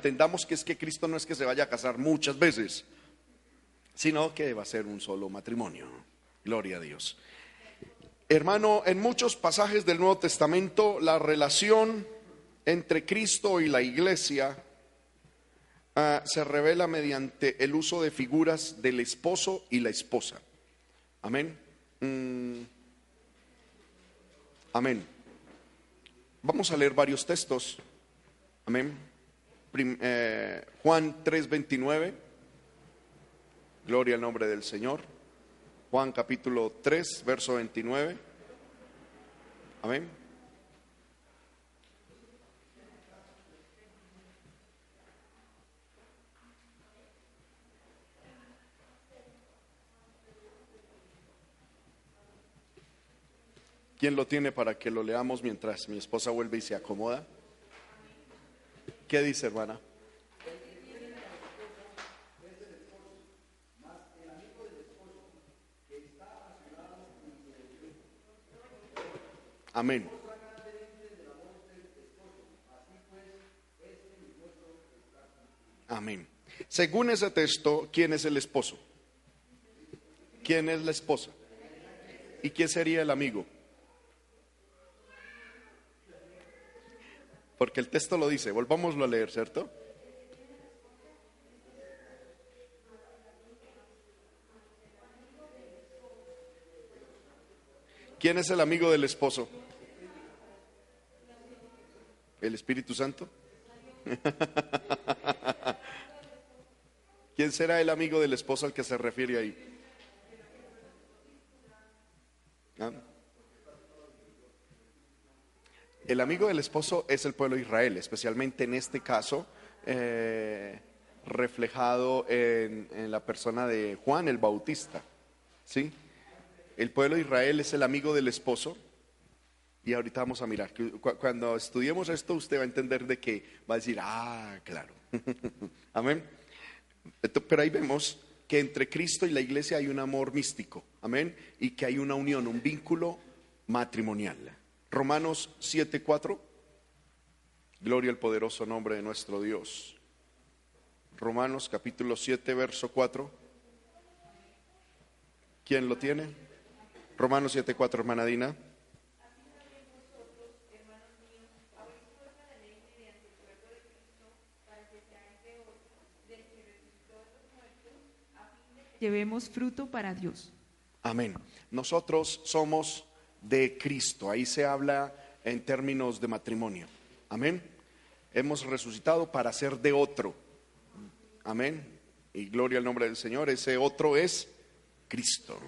entendamos que es que Cristo no es que se vaya a casar muchas veces, sino que va a ser un solo matrimonio. Gloria a Dios. Hermano, en muchos pasajes del Nuevo Testamento la relación entre Cristo y la iglesia ah, se revela mediante el uso de figuras del esposo y la esposa. Amén. Mm. Amén. Vamos a leer varios textos. Amén. Eh, Juan 3:29. Gloria al nombre del Señor. Juan capítulo 3, verso 29. Amén. ¿Quién lo tiene para que lo leamos mientras mi esposa vuelve y se acomoda? ¿Qué dice, hermana? Amén. Amén. Según ese texto, ¿quién es el esposo? ¿Quién es la esposa? ¿Y quién sería el amigo? Porque el texto lo dice, volvámoslo a leer, ¿cierto? ¿Quién es el amigo del esposo? ¿El Espíritu Santo? ¿Quién será el amigo del esposo al que se refiere ahí? El amigo del esposo es el pueblo de Israel, especialmente en este caso, eh, reflejado en, la persona de Juan el Bautista. ¿Sí? El pueblo de Israel es el amigo del esposo. Y ahorita vamos a mirar. Cuando estudiemos esto, usted va a entender de que va a decir, ah, claro. Amén. Pero ahí vemos que entre Cristo y la iglesia hay un amor místico. Amén. Y que hay una unión, un vínculo matrimonial. Romanos 7:4. Gloria al poderoso nombre de nuestro Dios. Romanos capítulo 7, verso 4. ¿Quién lo tiene? Romanos 7:4, hermana Dina. llevemos fruto para Dios. Amén. Nosotros somos de Cristo. Ahí se habla en términos de matrimonio. Amén. Hemos resucitado para ser de otro. Amén. Y gloria al nombre del Señor. Ese otro es Cristo.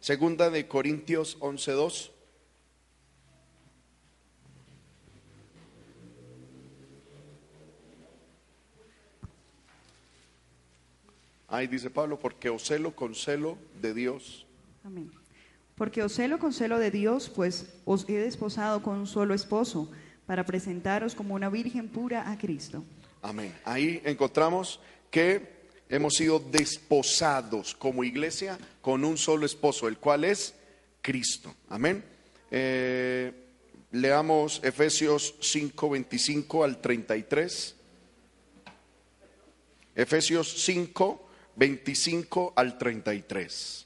Segunda de Corintios 11.2. Ahí dice Pablo, porque os celo con celo de Dios. Amén. Porque os celo con celo de Dios, pues os he desposado con un solo esposo, para presentaros como una virgen pura a Cristo. Amén. Ahí encontramos que hemos sido desposados como iglesia con un solo esposo, el cual es Cristo. Amén. Eh, leamos Efesios 5, 25 al 33. Efesios 5, 25 al 33.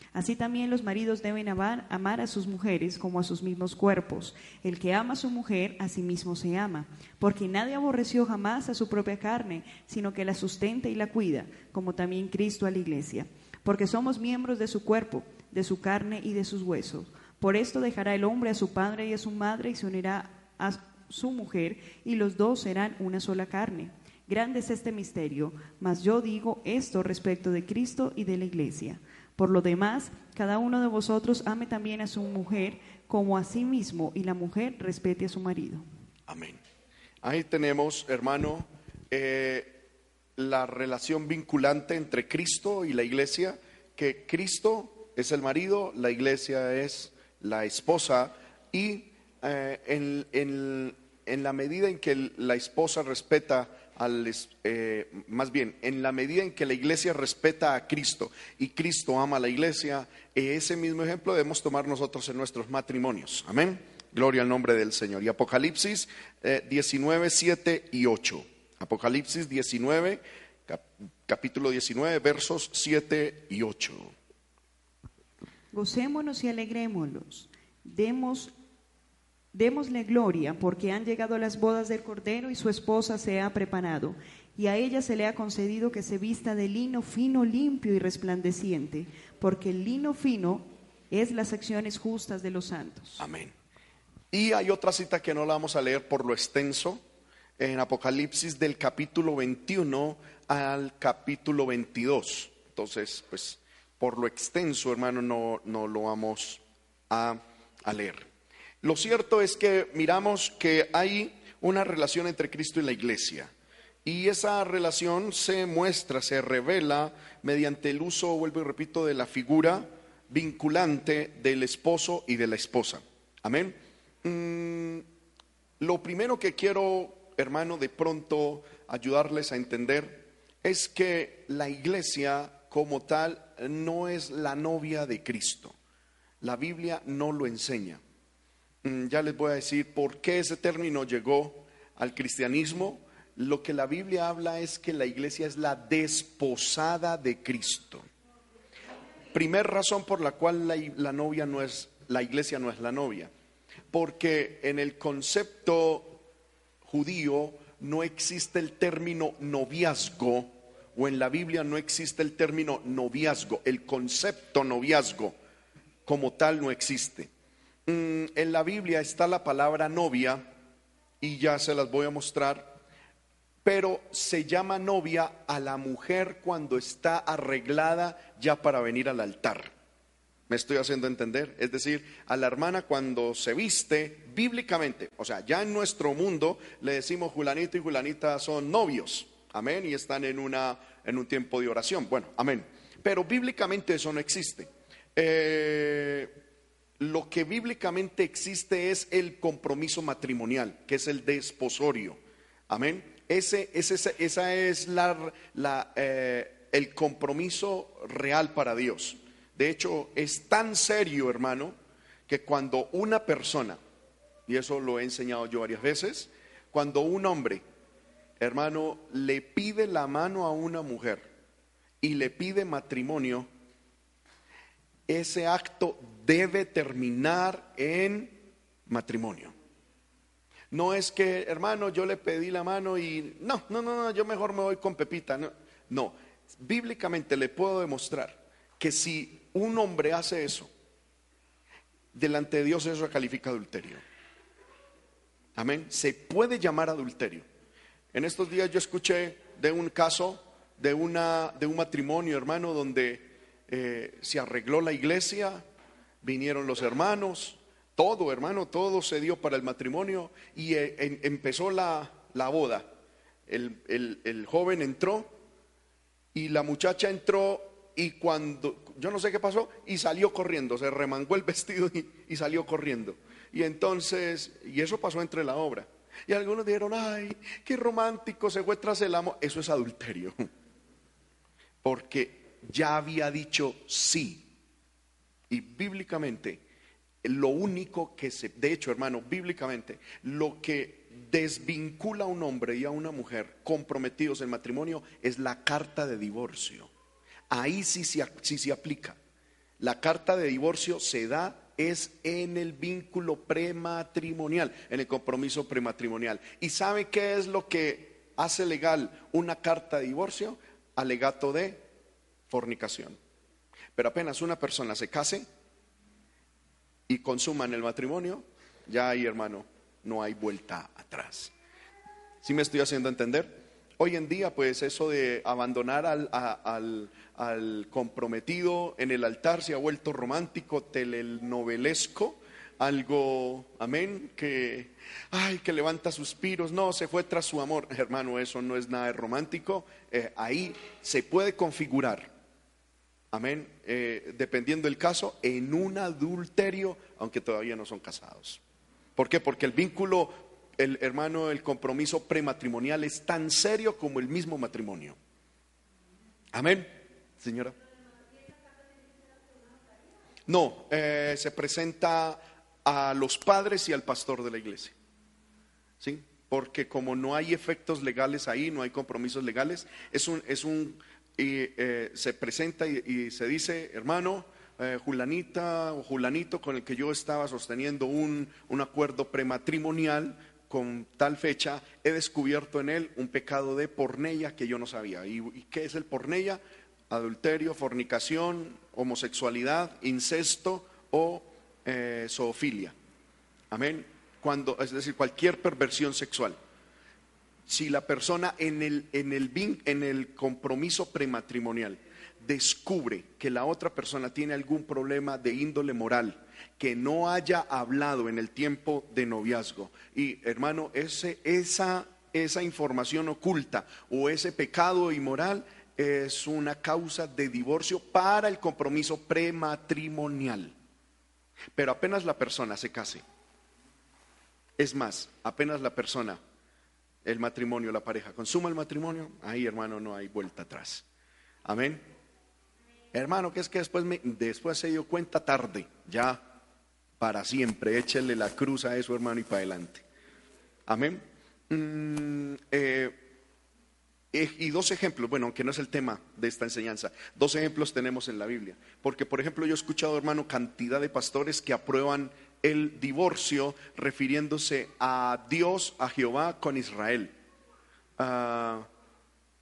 Así también los maridos deben amar, amar, a sus mujeres como a sus mismos cuerpos. El que ama a su mujer, a sí mismo se ama, porque nadie aborreció jamás a su propia carne, sino que la sustenta y la cuida, como también Cristo a la iglesia, porque somos miembros de su cuerpo, de su carne y de sus huesos. Por esto dejará el hombre a su padre y a su madre y se unirá a su mujer y los dos serán una sola carne. Grande es este misterio, mas yo digo esto respecto de Cristo y de la iglesia. Por lo demás, cada uno de vosotros ame también a su mujer como a sí mismo y la mujer respete a su marido. Amén. Ahí tenemos, hermano, eh, la relación vinculante entre Cristo y la iglesia, que Cristo es el marido, la iglesia es la esposa y eh, en, en- en la medida en que la esposa respeta eh, más bien, en la medida en que la iglesia respeta a Cristo y Cristo ama a la iglesia, eh, ese mismo ejemplo debemos tomar nosotros en nuestros matrimonios. Amén. Gloria al nombre del Señor. Y Apocalipsis eh, 19, 7 y 8. Apocalipsis 19, cap- capítulo 19, versos 7 y 8. Gocémonos y alegrémonos. Demos, démosle gloria, porque han llegado las bodas del Cordero y su esposa se ha preparado. Y a ella se le ha concedido que se vista de lino fino, limpio y resplandeciente, porque el lino fino es las acciones justas de los santos. Amén. Y hay otra cita que no la vamos a leer por lo extenso, en Apocalipsis del capítulo 21 al capítulo 22. Entonces, pues, por lo extenso, hermano, no, no lo vamos a, a leer. Lo cierto es que miramos que hay una relación entre Cristo y la iglesia. Y esa relación se muestra, se revela mediante el uso, vuelvo y repito, de la figura vinculante del esposo y de la esposa. Amén. Mm, lo primero que quiero, hermano, de pronto ayudarles a entender es que la iglesia como tal no es la novia de Cristo. La Biblia no lo enseña. Mm, Ya les voy a decir por qué ese término llegó al cristianismo. Lo que la Biblia habla es que la iglesia es la desposada de Cristo. Primer razón por la cual la, la novia no es, la iglesia no es la novia. Porque en el concepto judío no existe el término noviazgo, o en la Biblia no existe el término noviazgo, el concepto noviazgo como tal no existe. Mm, en la Biblia está la palabra novia, y ya se las voy a mostrar, pero se llama novia a la mujer cuando está arreglada ya para venir al altar. ¿Me estoy haciendo entender? Es decir, a la hermana cuando se viste bíblicamente, o sea, ya en nuestro mundo le decimos Julanito y Julanita son novios, amén, y están en, una, en un tiempo de oración. Bueno, amén. Pero bíblicamente eso no existe. Eh, lo que bíblicamente existe es el compromiso matrimonial, que es el desposorio. Amén. Ese, ese, esa es la, la, eh, el compromiso real para Dios. De hecho, es tan serio, hermano, que cuando una persona, y eso lo he enseñado yo varias veces, cuando un hombre, hermano, le pide la mano a una mujer y le pide matrimonio, ese acto debe terminar en matrimonio. No es que, hermano, yo le pedí la mano y no, no, no, no, yo mejor me voy con Pepita. No, bíblicamente le puedo demostrar que si un hombre hace eso, delante de Dios eso califica adulterio. Amén. Se puede llamar adulterio. En estos días yo escuché de un caso de, una, de un matrimonio, hermano, donde eh, se arregló la iglesia, vinieron los hermanos, todo, hermano, todo se dio para el matrimonio y eh, empezó la, la boda. El, el- el joven entró y la muchacha entró y cuando, yo no sé qué pasó, y salió corriendo, se remangó el vestido y, y salió corriendo. Y entonces, y eso pasó entre la obra. Y algunos dijeron, ay, qué romántico, se fue tras el amo. Eso es adulterio. Porque ya había dicho sí. Y bíblicamente, lo único que se, de hecho, hermano, bíblicamente, lo que desvincula a un hombre y a una mujer comprometidos en matrimonio es la carta de divorcio. Ahí sí, se- sí se aplica. La carta de divorcio se da es en el vínculo prematrimonial, en el compromiso prematrimonial. ¿Y sabe qué es lo que hace legal una carta de divorcio? Alegato de fornicación. Pero apenas una persona se case y consuman el matrimonio, ya ahí, hermano, no hay vuelta atrás. ¿Sí me estoy haciendo entender? Hoy en día, pues eso de abandonar al, comprometido en el altar se ha vuelto romántico, telenovelesco, algo, amén, que, ay, que levanta suspiros, no, se fue tras su amor. Hermano, eso no es nada romántico. Eh, ahí se puede configurar Amén. Eh, dependiendo del caso, en un adulterio, aunque todavía no son casados. ¿Por qué? Porque el vínculo, el hermano, el compromiso prematrimonial es tan serio como el mismo matrimonio. Amén, señora. No, eh, se presenta a los padres y al pastor de la iglesia. ¿Sí? Porque como no hay efectos legales ahí, no hay compromisos legales, es un, es un y eh, se presenta y, se dice, hermano, eh, Julanita o Julanito con el que yo estaba sosteniendo un, un acuerdo prematrimonial con tal fecha, he descubierto en él un pecado de pornella que yo no sabía. ¿Y, y qué es el pornella? Adulterio, fornicación, homosexualidad, incesto o eh, zoofilia. Amén. Cuando, es decir, cualquier perversión sexual. Si la persona en el, en el, en el compromiso prematrimonial descubre que la otra persona tiene algún problema de índole moral, que no haya hablado en el tiempo de noviazgo, y hermano, ese, esa, esa información oculta o ese pecado inmoral es una causa de divorcio para el compromiso prematrimonial. Pero apenas la persona se case, es más, apenas la persona, el matrimonio, la pareja, consuma el matrimonio, ahí hermano no hay vuelta atrás. Amén. Hermano, que es que después, me, después se dio cuenta tarde, ya para siempre, échele la cruz a eso hermano y para adelante. Amén. Mm, eh, eh, y dos ejemplos, bueno, aunque no es el tema de esta enseñanza, dos ejemplos tenemos en la Biblia. Porque, por ejemplo, yo he escuchado, hermano, cantidad de pastores que aprueban el divorcio refiriéndose a Dios, a Jehová con Israel. Ah,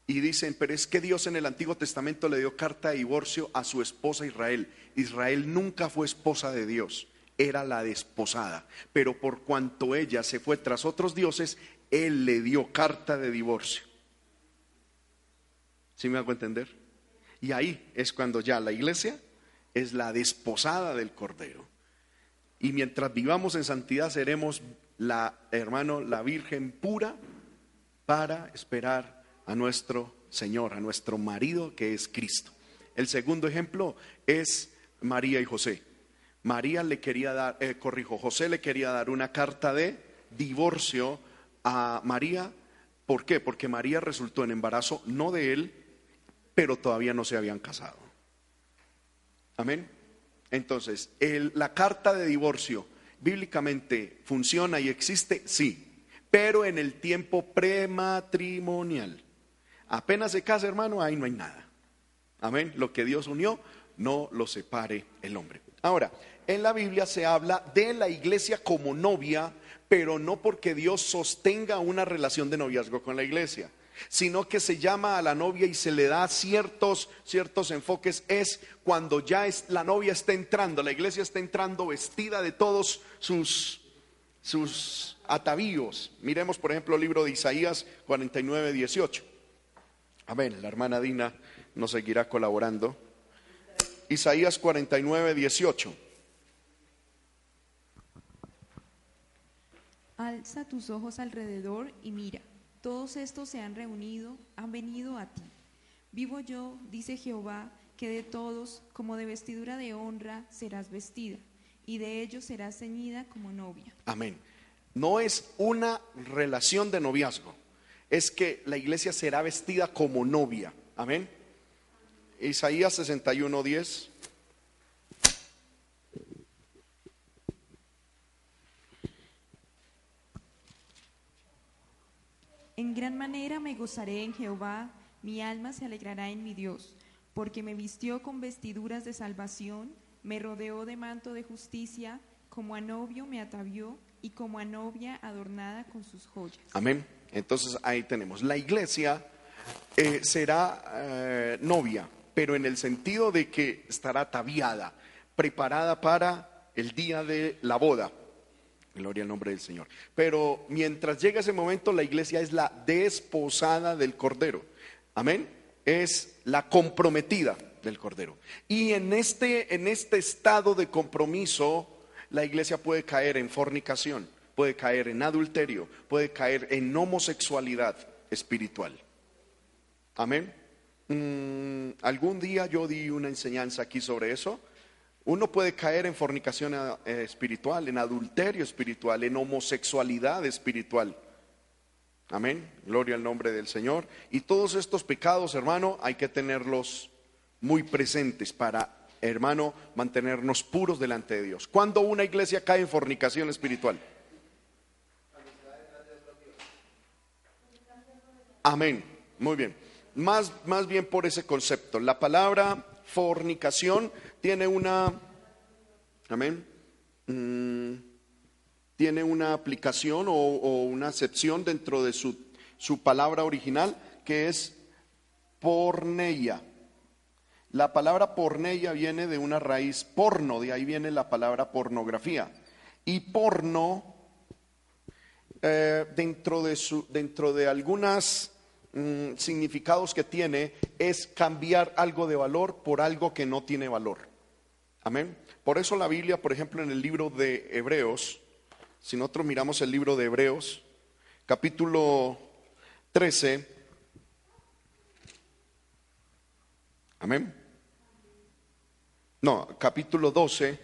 y dicen, pero es que Dios en el Antiguo Testamento le dio carta de divorcio a su esposa Israel. Israel nunca fue esposa de Dios, era la desposada. Pero por cuanto ella se fue tras otros dioses, Él le dio carta de divorcio. ¿Sí me hago entender? Y ahí es cuando ya la iglesia es la desposada del Cordero. Y mientras vivamos en santidad seremos la, hermano, la Virgen pura para esperar a nuestro Señor, a nuestro marido que es Cristo. El segundo ejemplo es María y José. María le quería dar, eh, corrijo, José le quería dar una carta de divorcio a María. ¿Por qué? Porque María resultó en embarazo no de él, pero todavía no se habían casado. Amén. Entonces, la carta de divorcio bíblicamente funciona y existe, sí, pero en el tiempo prematrimonial. Apenas se casa, hermano, ahí no hay nada. Amén. Lo que Dios unió, no lo separe el hombre. Ahora, en la Biblia se habla de la iglesia como novia, pero no porque Dios sostenga una relación de noviazgo con la iglesia sino que se llama a la novia y se le da ciertos, ciertos enfoques, es cuando ya es, la novia está entrando, la iglesia está entrando vestida de todos sus, sus atavíos. Miremos, por ejemplo, el libro de Isaías 49, 18. Amén, la hermana Dina nos seguirá colaborando. Isaías 49, 18. Alza tus ojos alrededor y mira todos estos se han reunido, han venido a ti. Vivo yo, dice Jehová, que de todos, como de vestidura de honra, serás vestida, y de ellos serás ceñida como novia. Amén. No es una relación de noviazgo, es que la iglesia será vestida como novia. Amén. Isaías 61, 10. En gran manera me gozaré en Jehová, mi alma se alegrará en mi Dios, porque me vistió con vestiduras de salvación, me rodeó de manto de justicia, como a novio me atavió y como a novia adornada con sus joyas. Amén. Entonces ahí tenemos, la iglesia eh, será eh, novia, pero en el sentido de que estará ataviada, preparada para el día de la boda. Gloria al nombre del Señor. Pero mientras llega ese momento, la iglesia es la desposada del Cordero. Amén. Es la comprometida del Cordero. Y en este, en este estado de compromiso, la iglesia puede caer en fornicación, puede caer en adulterio, puede caer en homosexualidad espiritual. Amén. mm, algún día yo di una enseñanza aquí sobre eso. Uno puede caer en fornicación eh, espiritual, en adulterio espiritual, en homosexualidad espiritual. Amén. Gloria al nombre del Señor. Y todos estos pecados, hermano, hay que tenerlos muy presentes para, hermano, mantenernos puros delante de Dios. ¿Cuándo una iglesia cae en fornicación espiritual? Amén. Muy bien. Más, más bien por ese concepto. La palabra fornicación tiene una, amén, mm, tiene una aplicación o, una acepción dentro de su, su palabra original que es porneia. La palabra porneia viene de una raíz porno, de ahí viene la palabra pornografía. Y porno, eh, dentro, de su, dentro de algunos mm, significados que tiene, es cambiar algo de valor por algo que no tiene valor. Amén. Por eso la Biblia, por ejemplo, en el libro de Hebreos, si nosotros miramos el libro de Hebreos, capítulo 13, amén. No, capítulo 12,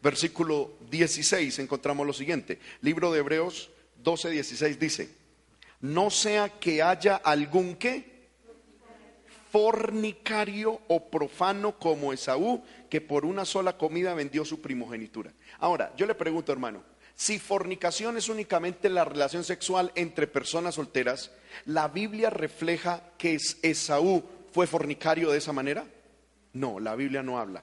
versículo 16, encontramos lo siguiente. Libro de Hebreos 12, 16 dice, no sea que haya algún que fornicario o profano como Esaú, que por una sola comida vendió su primogenitura. Ahora, yo le pregunto, hermano, si fornicación es únicamente la relación sexual entre personas solteras, ¿la Biblia refleja que Esaú fue fornicario de esa manera? No, la Biblia no habla.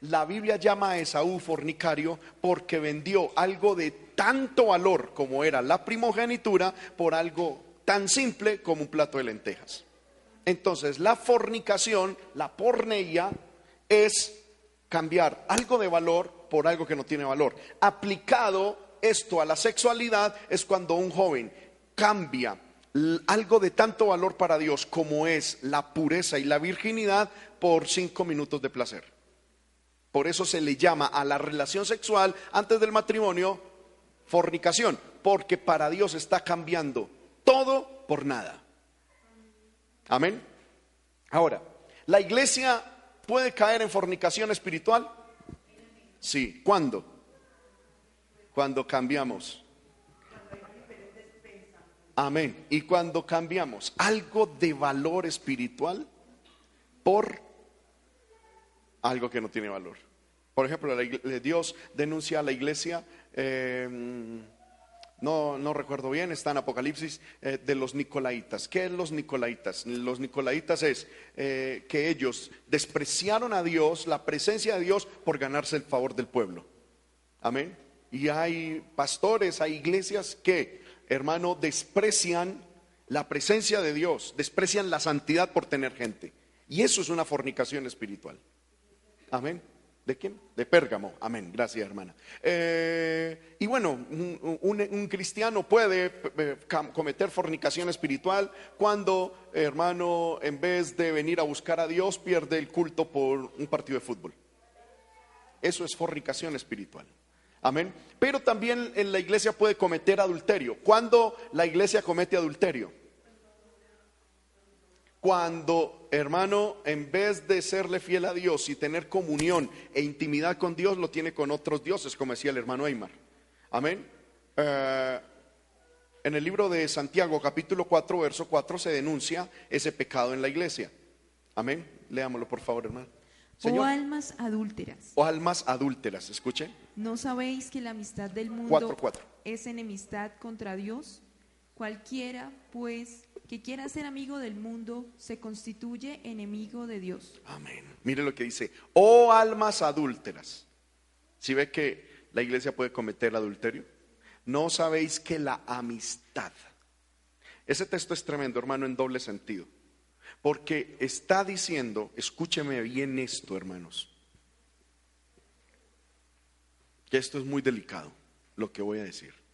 La Biblia llama a Esaú fornicario porque vendió algo de tanto valor como era la primogenitura por algo tan simple como un plato de lentejas. Entonces, la fornicación, la porneia, es cambiar algo de valor por algo que no tiene valor. Aplicado esto a la sexualidad es cuando un joven cambia algo de tanto valor para Dios como es la pureza y la virginidad por cinco minutos de placer. Por eso se le llama a la relación sexual antes del matrimonio fornicación, porque para Dios está cambiando todo por nada. Amén. Ahora, ¿la iglesia puede caer en fornicación espiritual? Sí. ¿Cuándo? Cuando cambiamos. Amén. Y cuando cambiamos algo de valor espiritual por algo que no tiene valor. Por ejemplo, Dios denuncia a la iglesia, eh, no, no, recuerdo bien, está en Apocalipsis, eh, de los Nicolaitas. ¿Qué es los Nicolaitas? Los Nicolaitas es eh, que ellos despreciaron a Dios, la presencia de Dios, por ganarse el favor del pueblo. Amén. Y hay pastores, hay iglesias que, hermano, desprecian la presencia de Dios, desprecian la santidad por tener gente. Y eso es una fornicación espiritual. Amén. ¿De quién? De Pérgamo. Amén. Gracias, hermana. Eh, y bueno, un, cristiano puede eh, cometer fornicación espiritual cuando, hermano, en vez de venir a buscar a Dios, pierde el culto por un partido de fútbol. Eso es fornicación espiritual. Amén. Pero también en la iglesia puede cometer adulterio. ¿Cuándo la iglesia comete adulterio? Cuando, hermano, en vez de serle fiel a Dios y tener comunión e intimidad con Dios, lo tiene con otros dioses, como decía el hermano Aymar. Amén. Eh, en el libro de Santiago, capítulo 4, verso 4, se denuncia ese pecado en la iglesia. Amén. Leámoslo, por favor, hermano. O almas adúlteras. O almas adúlteras, escuchen. ¿No sabéis que la amistad del mundo es enemistad contra Dios? Cualquiera, pues, que quiera ser amigo del mundo se constituye enemigo de Dios. Amén. Mire lo que dice, oh almas adúlteras. Si ve que la iglesia puede cometer adulterio, no sabéis que la amistad. Ese texto es tremendo, hermano, en doble sentido. Porque está diciendo, escúcheme bien esto, hermanos, que esto es muy delicado, lo que voy a decir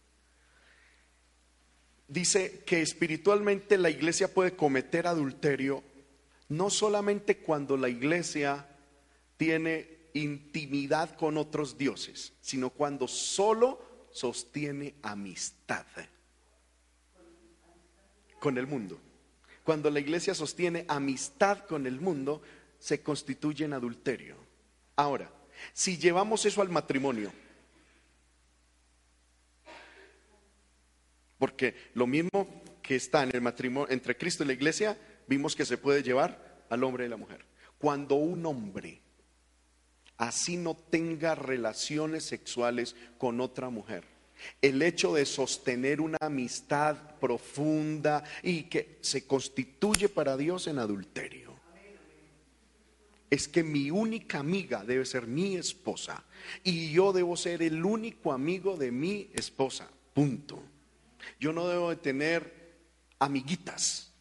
dice que espiritualmente la iglesia puede cometer adulterio no solamente cuando la iglesia tiene intimidad con otros dioses, sino cuando solo sostiene amistad con el mundo. Cuando la iglesia sostiene amistad con el mundo, se constituye en adulterio. Ahora, si llevamos eso al matrimonio, porque lo mismo que está en el matrimonio entre Cristo y la iglesia, vimos que se puede llevar al hombre y la mujer. Cuando un hombre así no tenga relaciones sexuales con otra mujer, el hecho de sostener una amistad profunda y que se constituye para Dios en adulterio. Es que mi única amiga debe ser mi esposa y yo debo ser el único amigo de mi esposa. Punto. Yo no debo de tener amiguitas.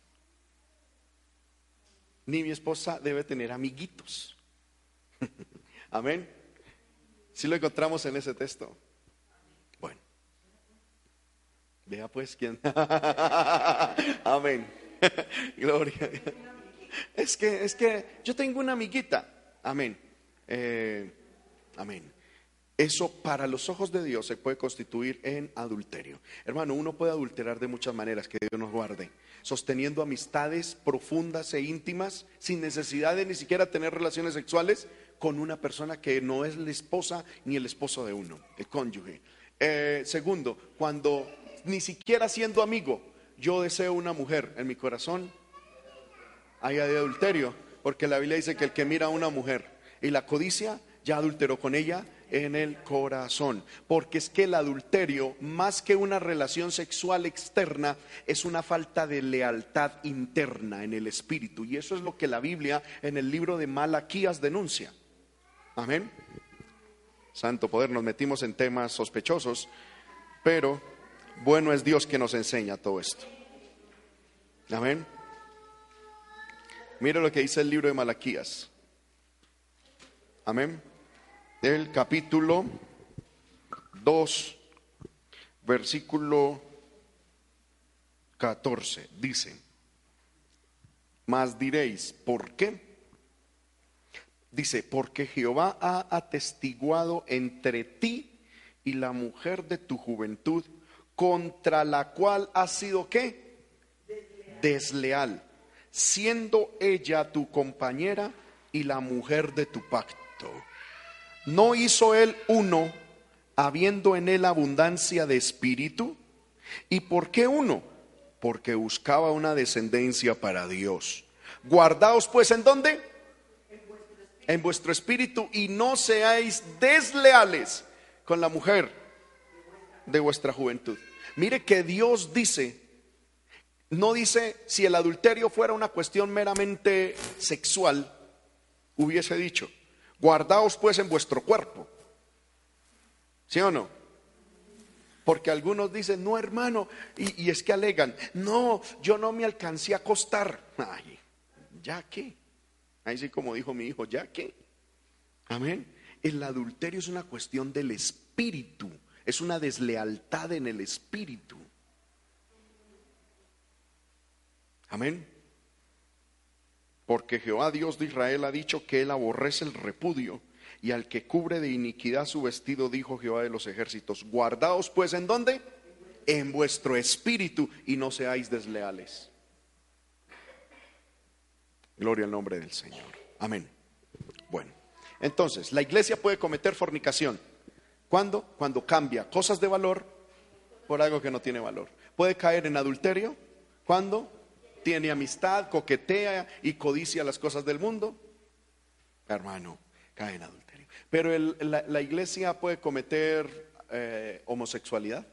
Ni mi esposa debe tener amiguitos. Amén. Si lo encontramos en ese texto. Vea pues quién. Amén. Gloria. Es que, es que yo tengo una amiguita. Amén. Eh, amén. Eso para los ojos de Dios se puede constituir en adulterio. Hermano, uno puede adulterar de muchas maneras, que Dios nos guarde. Sosteniendo amistades profundas e íntimas sin necesidad de ni siquiera tener relaciones sexuales con una persona que no es la esposa ni el esposo de uno, el cónyuge. Eh, segundo, cuando ni siquiera siendo amigo, yo deseo una mujer en mi corazón, haya de adulterio, porque la Biblia dice que el que mira a una mujer y la codicia, ya adulteró con ella en el corazón. Porque es que el adulterio, más que una relación sexual externa, es una falta de lealtad interna en el espíritu. Y eso es lo que la Biblia en el libro de Malaquías denuncia. Amén. Santo poder, nos metimos en temas sospechosos, pero bueno es Dios que nos enseña todo esto. Amén. Mira lo que dice el libro de Malaquías. Amén. El capítulo 2, versículo 14. Dice, mas diréis, ¿por qué? Dice, porque Jehová ha atestiguado entre ti y la mujer de tu juventud contra la cual has sido qué? Desleal. siendo ella tu compañera y la mujer de tu pacto. ¿No hizo él uno, habiendo en él abundancia de espíritu? ¿Y por qué uno? Porque buscaba una descendencia para Dios. Guardaos pues en dónde? En vuestro espíritu y no seáis desleales con la mujer de vuestra juventud. Mire que Dios dice, no dice si el adulterio fuera una cuestión meramente sexual, hubiese dicho, guardaos pues en vuestro cuerpo. ¿Sí o no? Porque algunos dicen, no hermano, y, es que alegan, no, yo no me alcancé a acostar. Ay, ¿ya qué? Ahí sí como dijo mi hijo, ¿ya qué? Amén. El adulterio es una cuestión del espíritu es una deslealtad en el espíritu. Amén. Porque Jehová Dios de Israel ha dicho que él aborrece el repudio y al que cubre de iniquidad su vestido, dijo Jehová de los ejércitos, guardaos pues en dónde? En vuestro espíritu y no seáis desleales. Gloria al nombre del Señor. Amén. Bueno, entonces, la iglesia puede cometer fornicación. ¿Cuándo? Cuando cambia cosas de valor por algo que no tiene valor. Puede caer en adulterio. ¿Cuándo? Tiene amistad, coquetea y codicia las cosas del mundo. Hermano, cae en adulterio. Pero la, iglesia puede cometer eh, homosexualidad,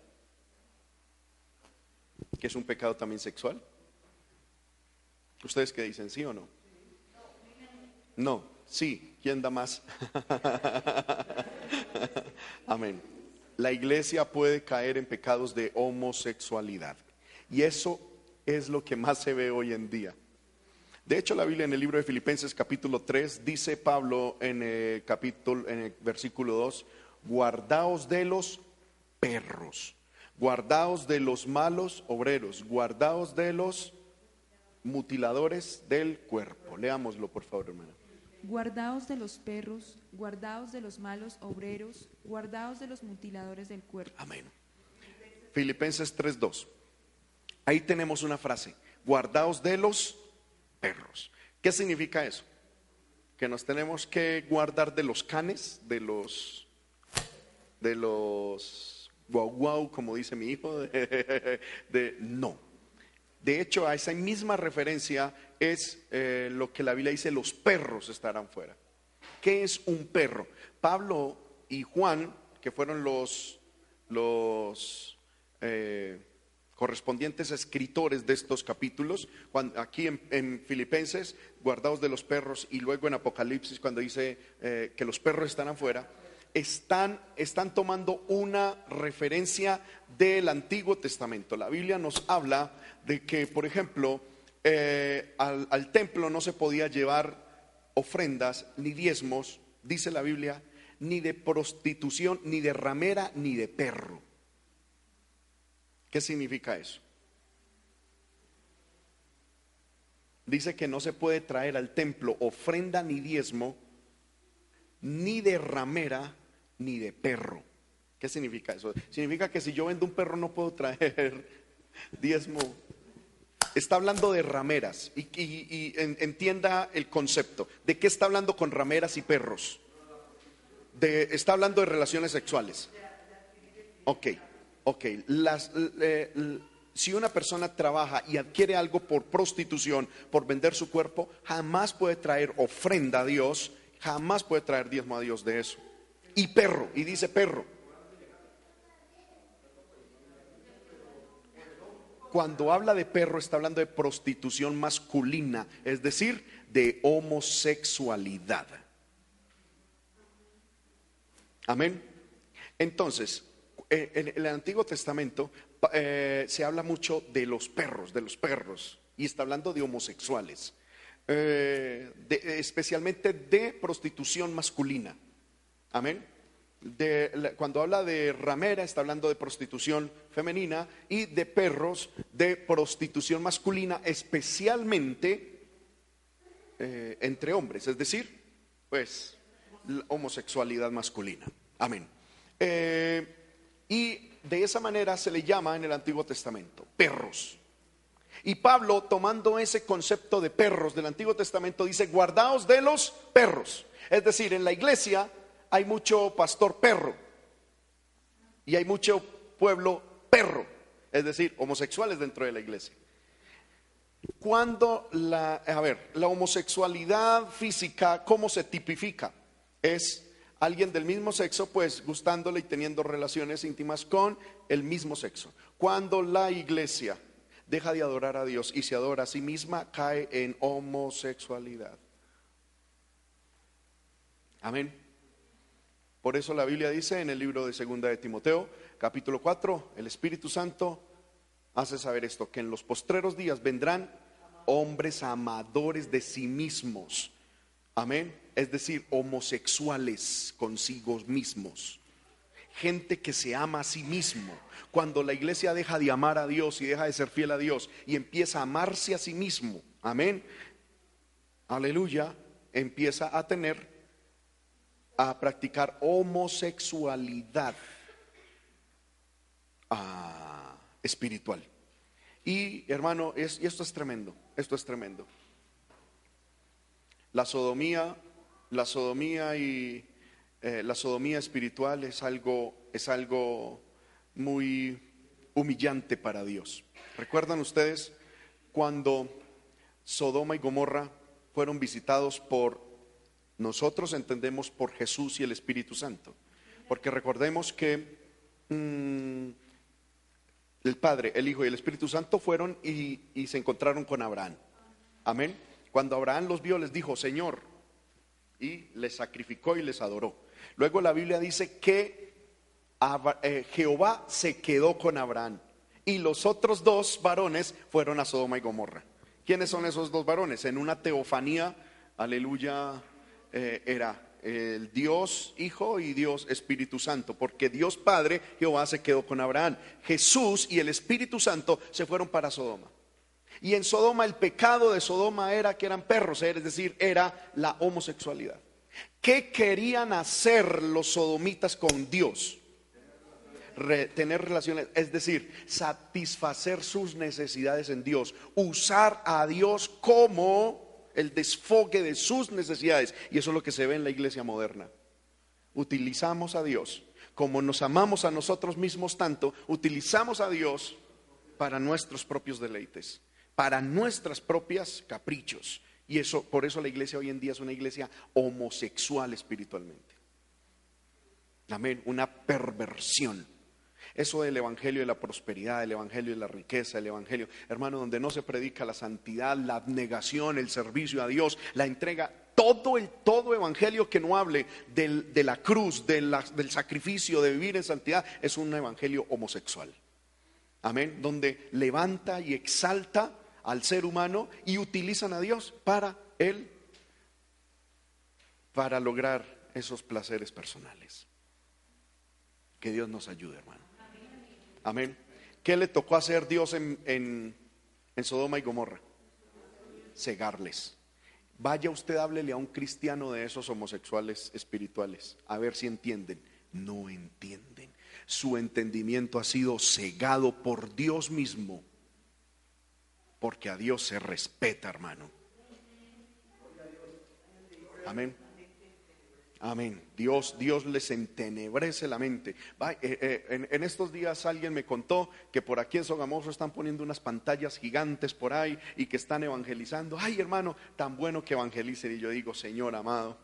que es un pecado también sexual. ¿Ustedes qué dicen? ¿Sí o no? No, sí. ¿Quién da más? Amén. La iglesia puede caer en pecados de homosexualidad. Y eso es lo que más se ve hoy en día. De hecho, la Biblia en el libro de Filipenses capítulo 3 dice Pablo en el capítulo en el versículo 2, guardaos de los perros, guardaos de los malos obreros, guardaos de los mutiladores del cuerpo. Leámoslo, por favor, hermano. Guardaos de los perros, guardaos de los malos obreros, guardaos de los mutiladores del cuerpo. Amén. Filipenses 3:2. Ahí tenemos una frase. guardaos de los perros. ¿Qué significa eso? Que nos tenemos que guardar de los canes, de los, de los guau guau, como dice mi hijo, de, no. De hecho, a esa misma referencia es eh, lo que la Biblia dice, los perros estarán fuera. ¿Qué es un perro? Pablo y Juan, que fueron los, los eh, correspondientes escritores de estos capítulos, aquí en, Filipenses, guardados de los perros, y luego en Apocalipsis, cuando dice eh, que los perros están afuera, están, están tomando una referencia del Antiguo Testamento. La Biblia nos habla de que, por ejemplo, eh, al, al templo no se podía llevar ofrendas ni diezmos, dice la Biblia, ni de prostitución, ni de ramera, ni de perro. ¿Qué significa eso? Dice que no se puede traer al templo ofrenda ni diezmo, ni de ramera, ni de perro. ¿Qué significa eso? Significa que si yo vendo un perro no puedo traer diezmo. Está hablando de rameras y, entienda el concepto. ¿De qué está hablando con rameras y perros? Está hablando de relaciones sexuales. Ok. Ok, si una persona trabaja y adquiere algo por prostitución, por vender su cuerpo, jamás puede traer ofrenda a Dios, jamás puede traer diezmo a Dios de eso. Y perro, y dice perro. Cuando habla de perro está hablando de prostitución masculina, es decir, de homosexualidad. Amén. Entonces, en el Antiguo Testamento eh, se habla mucho de los perros, de los perros, y está hablando de homosexuales, eh, especialmente de prostitución masculina. Amén. cuando habla de ramera, está hablando de prostitución femenina y de perros, de prostitución masculina, especialmente entre hombres, es decir, pues, homosexualidad masculina. Amén. Y de esa manera se le llama en el Antiguo Testamento, perros. Y Pablo, tomando ese concepto de perros del Antiguo Testamento, dice, guardaos de los perros. Es decir, en la iglesia hay mucho pastor perro y hay mucho pueblo perro, es decir, homosexuales dentro de la iglesia. Cuando la, a ver, la homosexualidad física, ¿cómo se tipifica? Es alguien del mismo sexo, pues gustándole y teniendo relaciones íntimas con el mismo sexo. Cuando la iglesia deja de adorar a Dios y se adora a sí misma, cae en homosexualidad. Amén. Por eso la Biblia dice en el libro de Segunda de Timoteo, capítulo 4, el Espíritu Santo hace saber esto, que en los postreros días vendrán hombres amadores de sí mismos. Amén es decir, homosexuales consigo mismos, gente que se ama a sí mismo. Cuando la iglesia deja de amar a Dios y deja de ser fiel a Dios y empieza a amarse a sí mismo, amén, aleluya, empieza a tener, a practicar homosexualidad ah, espiritual. Y hermano, y esto es tremendo, esto es tremendo. La sodomía la sodomía y eh, la sodomía espiritual es algo, es algo muy humillante para Dios. ¿Recuerdan ustedes cuando Sodoma y Gomorra fueron visitados por nosotros entendemos por Jesús y el Espíritu Santo? Porque recordemos que mm, el Padre, el Hijo y el Espíritu Santo fueron y, y se encontraron con Abraham. Amén. Cuando Abraham los vio, les dijo, Señor, y les sacrificó y les adoró. Luego la Biblia dice que eh, Jehová se quedó con Abraham y los otros dos varones fueron a Sodoma y Gomorra. ¿Quiénes son esos dos varones? En una teofanía, aleluya, eh, era el Dios Hijo y Dios Espíritu Santo, porque Dios Padre, Jehová se quedó con Abraham. Jesús y el Espíritu Santo se fueron para Sodoma. Y en Sodoma el pecado de Sodoma era que eran perros, es decir, era la homosexualidad. ¿Qué querían hacer los sodomitas con Dios? tener relaciones, es decir, satisfacer sus necesidades en Dios, usar a Dios como el desfogue de sus necesidades. Y eso es lo que se ve en la iglesia moderna. Utilizamos a Dios, como nos amamos a nosotros mismos tanto, utilizamos a Dios para nuestros propios deleites, para nuestras propias caprichos. Y eso, por eso la iglesia hoy en día es una iglesia homosexual espiritualmente. Amén, una perversión. Eso del evangelio de la prosperidad, el evangelio de la riqueza, el evangelio, hermano, donde no se predica la santidad, la abnegación, el servicio a Dios, la entrega, todo el todo evangelio que no hable de la cruz, del sacrificio, de vivir en santidad, es un evangelio homosexual. Amén, donde levanta y exalta al ser humano y utilizan a Dios para él para lograr esos placeres personales. Que Dios nos ayude, hermano. Amén. ¿Qué le tocó hacer Dios en, en- en Sodoma y Gomorra? Cegarles. Vaya usted, háblele a un cristiano de esos homosexuales espirituales, a ver si entienden. No entienden. Su entendimiento ha sido cegado por Dios mismo, porque a Dios se respeta, hermano. Amén. Amén. Dios, Dios les entenebrece la mente. Eh, eh, en, en estos días alguien me contó que por aquí en Sogamoso están poniendo unas pantallas gigantes por ahí y que están evangelizando. Ay, hermano, tan bueno que evangelicen. Y yo digo, Señor amado,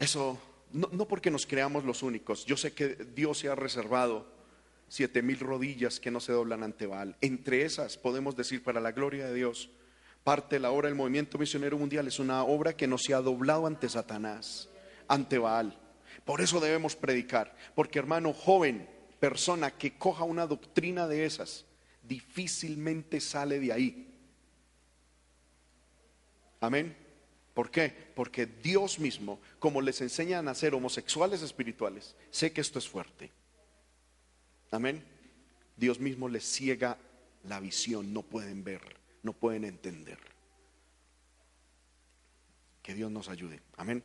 eso no, no porque nos creamos los únicos. Yo sé que Dios se ha reservado siete mil rodillas que no se doblan ante Baal. Entre esas podemos decir para la gloria de Dios. Parte de la obra del movimiento misionero mundial es una obra que no se ha doblado ante Satanás, ante Baal. Por eso debemos predicar, porque hermano joven, persona que coja una doctrina de esas, difícilmente sale de ahí. Amén. ¿Por qué? Porque Dios mismo, como les enseñan a ser homosexuales espirituales, sé que esto es fuerte. Amén. Dios mismo les ciega la visión, no pueden ver, no pueden entender. Que Dios nos ayude. Amén.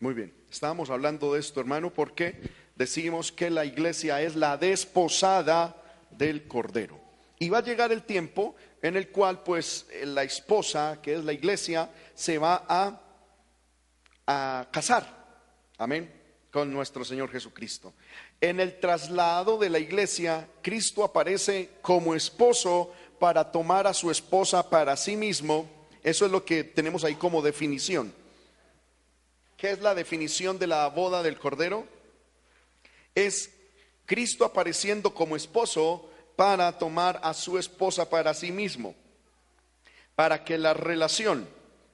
Muy bien, estábamos hablando de esto, hermano, porque decimos que la iglesia es la desposada del Cordero. Y va a llegar el tiempo en el cual, pues, eh, la esposa, que es la iglesia, se va a, a casar. Amén. Con nuestro Señor Jesucristo. En el traslado de la iglesia, Cristo aparece como esposo para tomar a su esposa para sí mismo. Eso es lo que tenemos ahí como definición. ¿Qué es la definición de la boda del Cordero? Es Cristo apareciendo como esposo para tomar a su esposa para sí mismo, para que la relación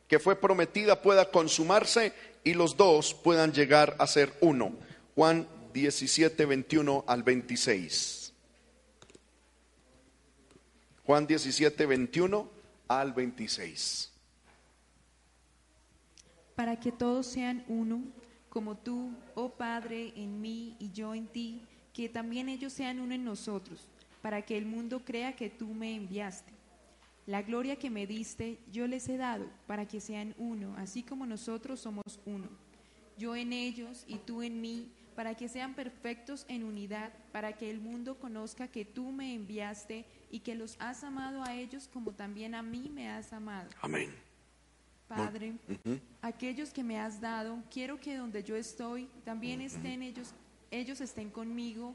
que fue prometida pueda consumarse y los dos puedan llegar a ser uno. Juan 17, 21 al 26. Juan 17, 21 al 26. para que todos sean uno, como tú, oh Padre, en mí y yo en ti, que también ellos sean uno en nosotros, para que el mundo crea que tú me enviaste. La gloria que me diste, yo les he dado, para que sean uno, así como nosotros somos uno. Yo en ellos y tú en mí, para que sean perfectos en unidad, para que el mundo conozca que tú me enviaste y que los has amado a ellos como también a mí me has amado. Amén. Padre, aquellos que me has dado, quiero que donde yo estoy, también estén ellos, ellos estén conmigo,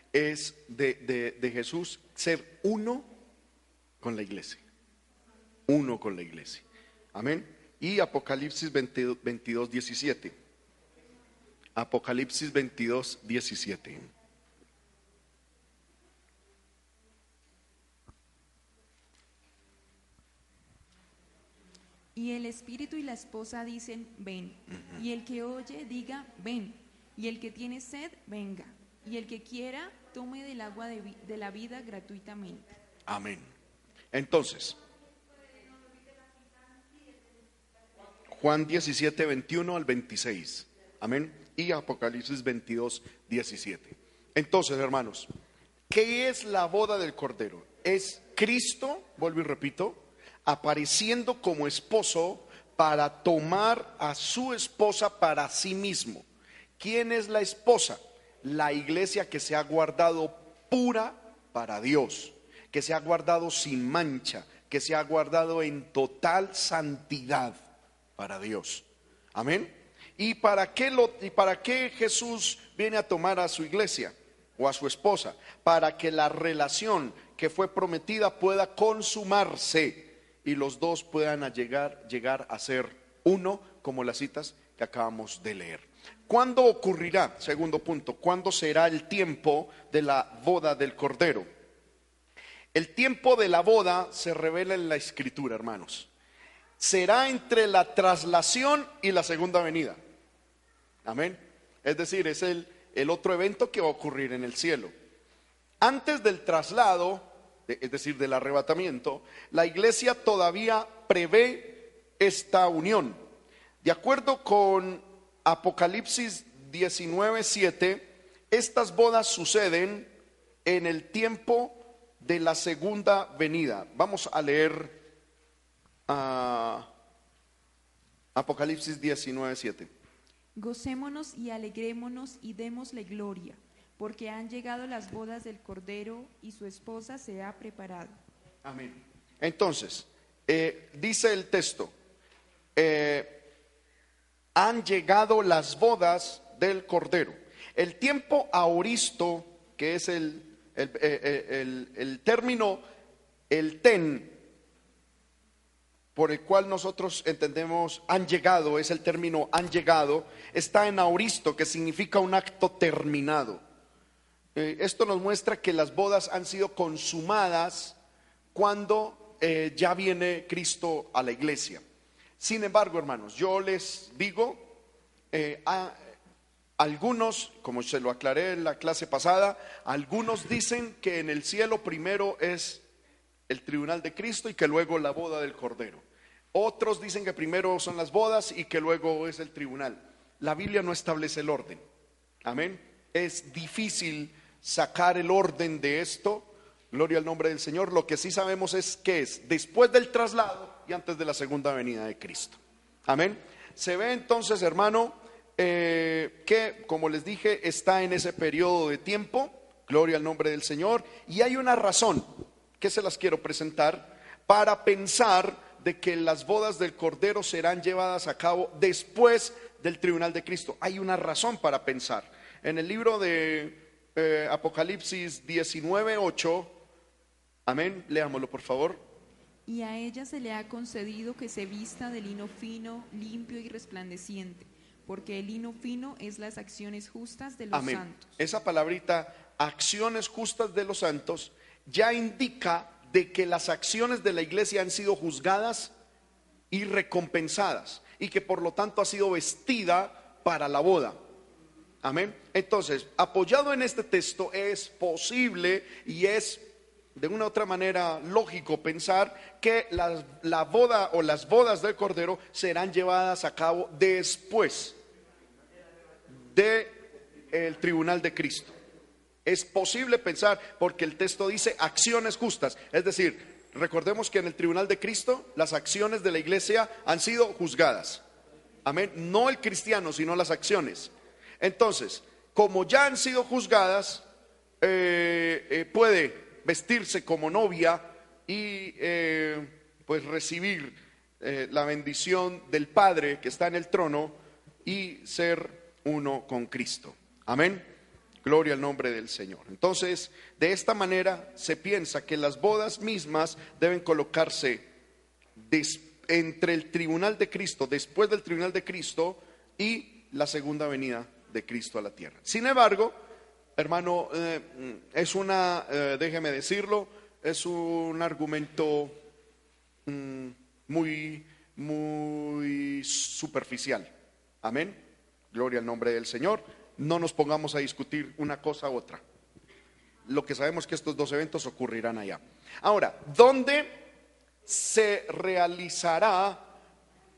es de, de- de Jesús ser uno con la iglesia. Uno con la iglesia. Amén. Y Apocalipsis 22, 22 17. Apocalipsis 22, 17. Y el espíritu y la esposa dicen, ven. Y el que oye, diga, ven. Y el que tiene sed, venga. Y el que quiera, tome del agua de, la vida gratuitamente. Amén. Entonces, Juan 17, 21 al 26. Amén. Y Apocalipsis 22, 17. Entonces, hermanos, ¿qué es la boda del Cordero? Es Cristo, vuelvo y repito, apareciendo como esposo para tomar a su esposa para sí mismo. ¿Quién es la esposa? La iglesia que se ha guardado pura para Dios, que se ha guardado sin mancha, que se ha guardado en total santidad para Dios. Amén. ¿Y para qué lo y para qué Jesús viene a tomar a su iglesia o a su esposa? Para que la relación que fue prometida pueda consumarse y los dos puedan llegar llegar a ser uno, como las citas que acabamos de leer. ¿Cuándo ocurrirá? Segundo punto, ¿cuándo será el tiempo de la boda del Cordero? El tiempo de la boda se revela en la escritura, hermanos. Será entre la traslación y la segunda venida. Amén. Es decir, es el, el otro evento que va a ocurrir en el cielo. Antes del traslado, es decir, del arrebatamiento, la iglesia todavía prevé esta unión. De acuerdo con Apocalipsis 19:7, estas bodas suceden en el tiempo de la segunda venida. Vamos a leer ah, Apocalipsis 19:7. Gocémonos y alegrémonos y démosle gloria, porque han llegado las bodas del Cordero y su esposa se ha preparado. Amén. Entonces, eh, dice el texto, eh, han llegado las bodas del Cordero. El tiempo auristo, que es el, eh, eh, el- el término, el ten, por el cual nosotros entendemos han llegado, es el término han llegado, está en auristo, que significa un acto terminado. Eh, esto nos muestra que las bodas han sido consumadas cuando ya viene Cristo a la iglesia. Sin embargo, hermanos, yo les digo, eh, a- algunos, como se lo aclaré en la clase pasada, algunos dicen que en el cielo primero es el tribunal de Cristo y que luego la boda del Cordero. Otros dicen que primero son las bodas y que luego es el tribunal. La Biblia no establece el orden. Amén. Es difícil sacar el orden de esto. Gloria al nombre del Señor. Lo que sí sabemos es que es después del traslado antes de la segunda venida de Cristo. Amén. Se ve entonces, hermano, eh, que, como les dije, está en ese periodo de tiempo. Gloria al nombre del Señor. Y hay una razón que se las quiero presentar para pensar de que las bodas del Cordero serán llevadas a cabo después del tribunal de Cristo. Hay una razón para pensar. En el libro de eh, Apocalipsis 19, 8, amén, leámoslo por favor. Y a ella se le ha concedido que se vista de lino fino, limpio y resplandeciente, porque el lino fino es las acciones justas de los Amén. santos. Esa palabrita, acciones justas de los santos, ya indica de que las acciones de la iglesia han sido juzgadas y recompensadas y que por lo tanto ha sido vestida para la boda. Amén. Entonces, apoyado en este texto es posible y es de una otra manera lógico pensar que las- la boda o las bodas del Cordero serán llevadas a cabo después del tribunal de Cristo. Es posible pensar, porque el texto dice acciones justas. Es decir, recordemos que en el tribunal de Cristo las acciones de la iglesia han sido juzgadas. Amén. No el cristiano, sino las acciones. Entonces, como ya han sido juzgadas, eh, eh, puede vestirse como novia y eh, pues recibir eh, la bendición del Padre que está en el trono y ser uno con Cristo. Amén. Gloria al nombre del Señor. Entonces, de esta manera se piensa que las bodas mismas deben colocarse entre el tribunal de Cristo, después del tribunal de Cristo y la segunda venida de Cristo a la tierra. Sin embargo, hermano, eh, es una, eh, déjeme decirlo, es un argumento mm, muy, muy superficial. Amén. Gloria al nombre del Señor. No nos pongamos a discutir una cosa u otra. lo que sabemos que estos dos eventos ocurrirán allá. Ahora, ¿dónde se realizará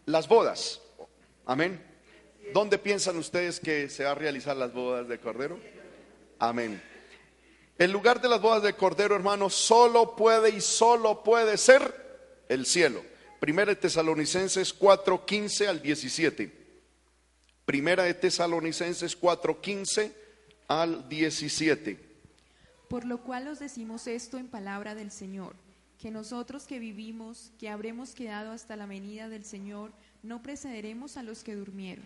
las bodas? Amén. ¿Dónde piensan ustedes que se va a realizar las bodas de Cordero? Amén. El lugar de las bodas de Cordero, hermano, solo puede y solo puede ser el cielo. Primera de Tesalonicenses 4, 15 al 17. Primera de Tesalonicenses 4, 15 al 17. Por lo cual os decimos esto en palabra del Señor, que nosotros que vivimos, que habremos quedado hasta la venida del Señor, no precederemos a los que durmieron.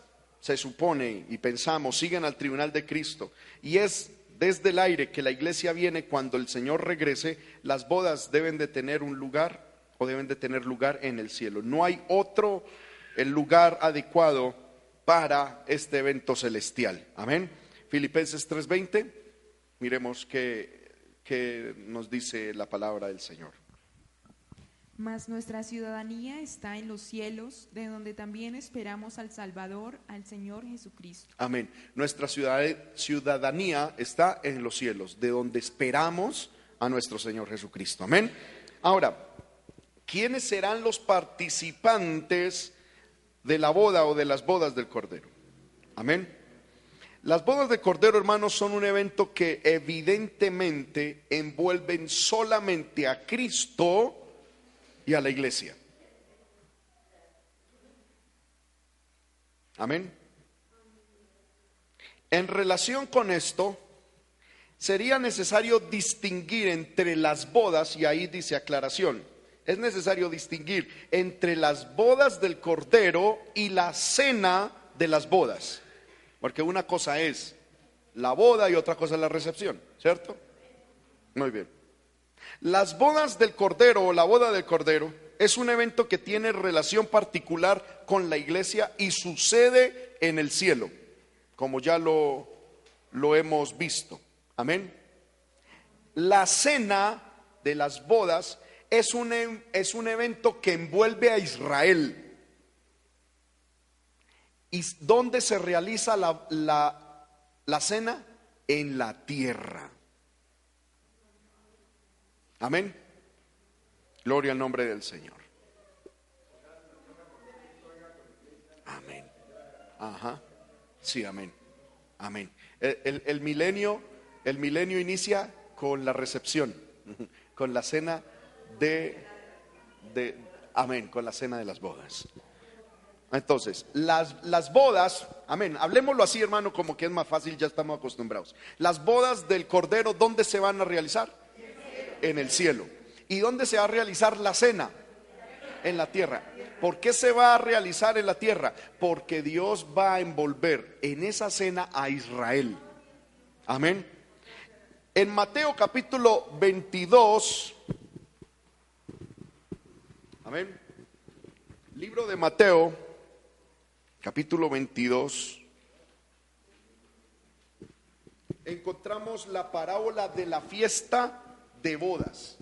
se supone y pensamos siguen al tribunal de Cristo y es desde el aire que la iglesia viene cuando el Señor regrese, las bodas deben de tener un lugar o deben de tener lugar en el cielo. No hay otro el lugar adecuado para este evento celestial. Amén. Filipenses 3:20, miremos qué, qué nos dice la palabra del Señor. Mas nuestra ciudadanía está en los cielos, de donde también esperamos al Salvador, al Señor Jesucristo. Amén. Nuestra ciudad- ciudadanía está en los cielos, de donde esperamos a nuestro Señor Jesucristo. Amén. Ahora, ¿quiénes serán los participantes de la boda o de las bodas del Cordero? Amén. Las bodas del Cordero, hermanos, son un evento que evidentemente envuelven solamente a Cristo y a la iglesia. Amén. En relación con esto, sería necesario distinguir entre las bodas, y ahí dice aclaración, es necesario distinguir entre las bodas del Cordero y la cena de las bodas. Porque una cosa es la boda y otra cosa es la recepción, ¿cierto? Muy bien. Las bodas del Cordero o la boda del Cordero es un evento que tiene relación particular con la iglesia y sucede en el cielo, como ya lo, lo hemos visto. Amén. La cena de las bodas es un, e- es un evento que envuelve a Israel. ¿Y dónde se realiza la, la, la cena? En la tierra. Amén. Gloria al nombre del Señor. Amén. Ajá. Sí, amén. Amén. El, el- milenio, el milenio inicia con la recepción, con la cena de, de, amén, con la cena de las bodas. Entonces, las, las bodas, amén, hablemoslo así, hermano, como que es más fácil, ya estamos acostumbrados. Las bodas del Cordero, ¿dónde se van a realizar? En el cielo. ¿Y dónde se va a realizar la cena? En la tierra. ¿Por qué se va a realizar en la tierra? Porque Dios va a envolver en esa cena a Israel. Amén. En Mateo capítulo 22, amén. Libro de Mateo, capítulo 22, encontramos la parábola de la fiesta de bodas.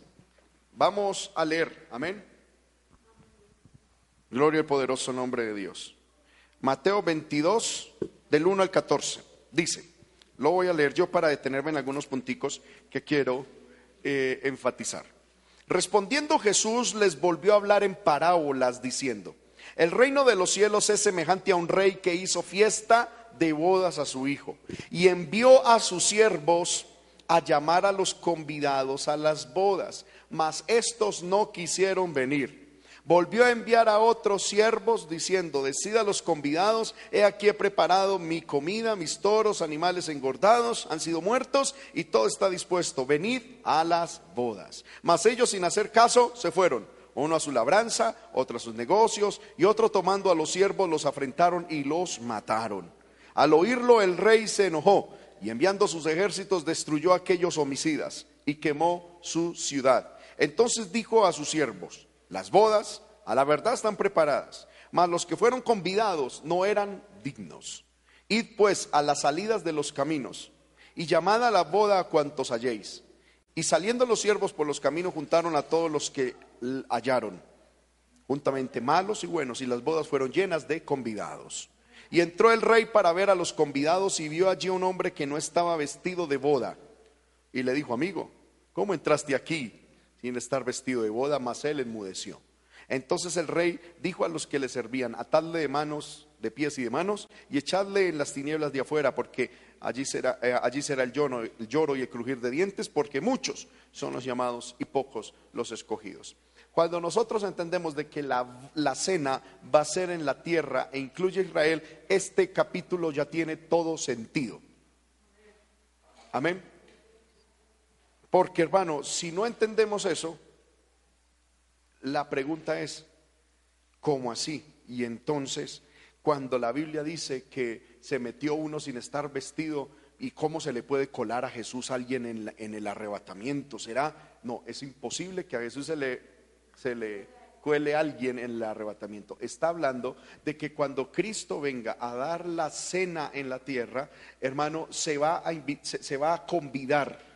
Vamos a leer, amén. Gloria al poderoso nombre de Dios. Mateo 22, del 1 al 14. Dice, lo voy a leer yo para detenerme en algunos punticos que quiero eh, enfatizar. Respondiendo Jesús les volvió a hablar en parábolas diciendo, el reino de los cielos es semejante a un rey que hizo fiesta de bodas a su hijo y envió a sus siervos a llamar a los convidados a las bodas, mas estos no quisieron venir. Volvió a enviar a otros siervos diciendo, decida a los convidados, he aquí he preparado mi comida, mis toros, animales engordados, han sido muertos y todo está dispuesto, venid a las bodas. Mas ellos sin hacer caso se fueron, uno a su labranza, otro a sus negocios y otro tomando a los siervos los afrentaron y los mataron. Al oírlo el rey se enojó y enviando sus ejércitos destruyó a aquellos homicidas y quemó su ciudad. Entonces dijo a sus siervos, las bodas a la verdad están preparadas, mas los que fueron convidados no eran dignos. Id pues a las salidas de los caminos y llamad a la boda a cuantos halléis. Y saliendo los siervos por los caminos juntaron a todos los que hallaron, juntamente malos y buenos, y las bodas fueron llenas de convidados. Y entró el rey para ver a los convidados y vio allí un hombre que no estaba vestido de boda. Y le dijo, amigo, ¿cómo entraste aquí sin estar vestido de boda? Mas él enmudeció. Entonces el rey dijo a los que le servían, atadle de manos, de pies y de manos, y echadle en las tinieblas de afuera, porque allí será, eh, allí será el, lloro, el lloro y el crujir de dientes, porque muchos son los llamados y pocos los escogidos. Cuando nosotros entendemos de que la, la, cena va a ser en la tierra e incluye Israel, este capítulo ya tiene todo sentido. Amén. Porque hermano, si no entendemos eso, la pregunta es, ¿cómo así? Y entonces, cuando la Biblia dice que se metió uno sin estar vestido, ¿y cómo se le puede colar a Jesús a alguien en, en el arrebatamiento? ¿Será? No, es imposible que a Jesús se le, se le cuele alguien en el arrebatamiento. Está hablando de que cuando Cristo venga a dar la cena en la tierra, hermano, se va a, se va a convidar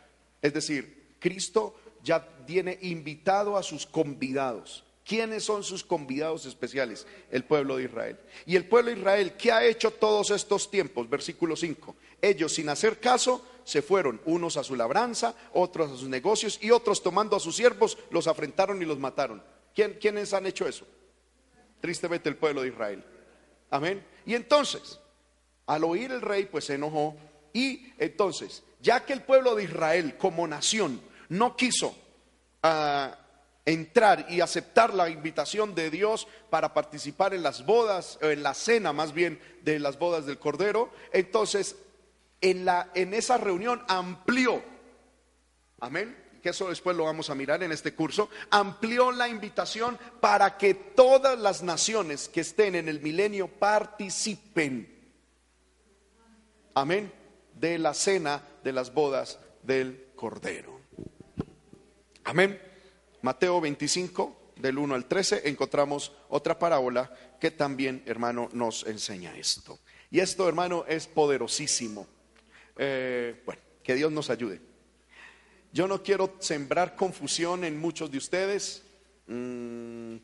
es decir, Cristo ya tiene invitado a sus convidados. ¿Quiénes son sus convidados especiales? El pueblo de Israel. Y el pueblo de Israel, ¿qué ha hecho todos estos tiempos? Versículo 5. Ellos sin hacer caso se fueron, unos a su labranza, otros a sus negocios y otros tomando a sus siervos los afrentaron y los mataron. ¿Quién, ¿Quiénes han hecho eso? Tristemente el pueblo de Israel. Amén. Y entonces, al oír el rey, pues se enojó y entonces ya que el pueblo de Israel como nación no quiso ah, entrar y aceptar la invitación de Dios para participar en las bodas, en la cena más bien de las bodas del Cordero, entonces en, la, en esa reunión amplió, amén, que eso después lo vamos a mirar en este curso, amplió la invitación para que todas las naciones que estén en el milenio participen. Amén de la cena de las bodas del Cordero. Amén. Mateo 25, del 1 al 13, encontramos otra parábola que también, hermano, nos enseña esto. Y esto, hermano, es poderosísimo. Eh, bueno, que Dios nos ayude. Yo no quiero sembrar confusión en muchos de ustedes, mm,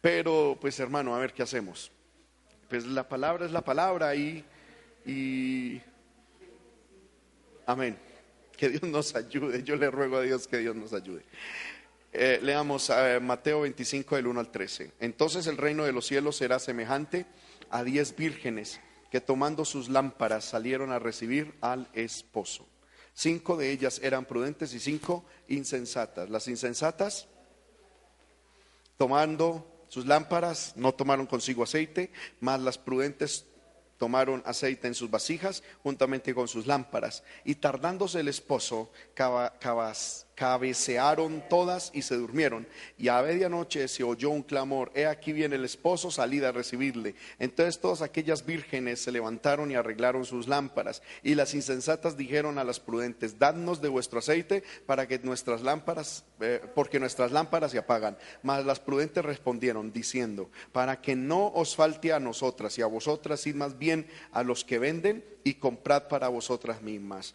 pero pues hermano, a ver qué hacemos. Pues la palabra es la palabra y, Amén. Que Dios nos ayude. Yo le ruego a Dios que Dios nos ayude. Eh, leamos a Mateo 25 del 1 al 13. Entonces el reino de los cielos será semejante a diez vírgenes que tomando sus lámparas salieron a recibir al esposo. Cinco de ellas eran prudentes y cinco insensatas. Las insensatas, tomando sus lámparas, no tomaron consigo aceite, mas las prudentes tomaron aceite en sus vasijas juntamente con sus lámparas. Y tardándose el esposo, cabecearon todas y se durmieron. Y a medianoche se oyó un clamor, he aquí viene el esposo, salida a recibirle. Entonces todas aquellas vírgenes se levantaron y arreglaron sus lámparas. Y las insensatas dijeron a las prudentes, dadnos de vuestro aceite para que nuestras lámparas, eh, porque nuestras lámparas se apagan. Mas las prudentes respondieron diciendo, para que no os falte a nosotras y a vosotras, id más bien a los que venden y comprad para vosotras mismas.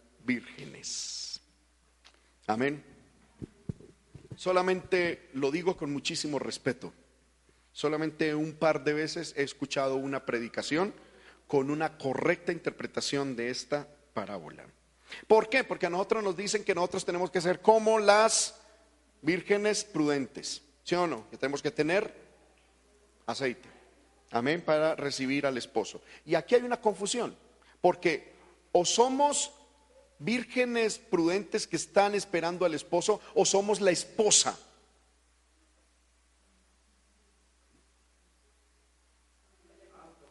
vírgenes. Amén. Solamente lo digo con muchísimo respeto. Solamente un par de veces he escuchado una predicación con una correcta interpretación de esta parábola. ¿Por qué? Porque a nosotros nos dicen que nosotros tenemos que ser como las vírgenes prudentes. ¿Sí o no? Que tenemos que tener aceite. Amén, para recibir al esposo. Y aquí hay una confusión, porque o somos vírgenes prudentes que están esperando al esposo o somos la esposa?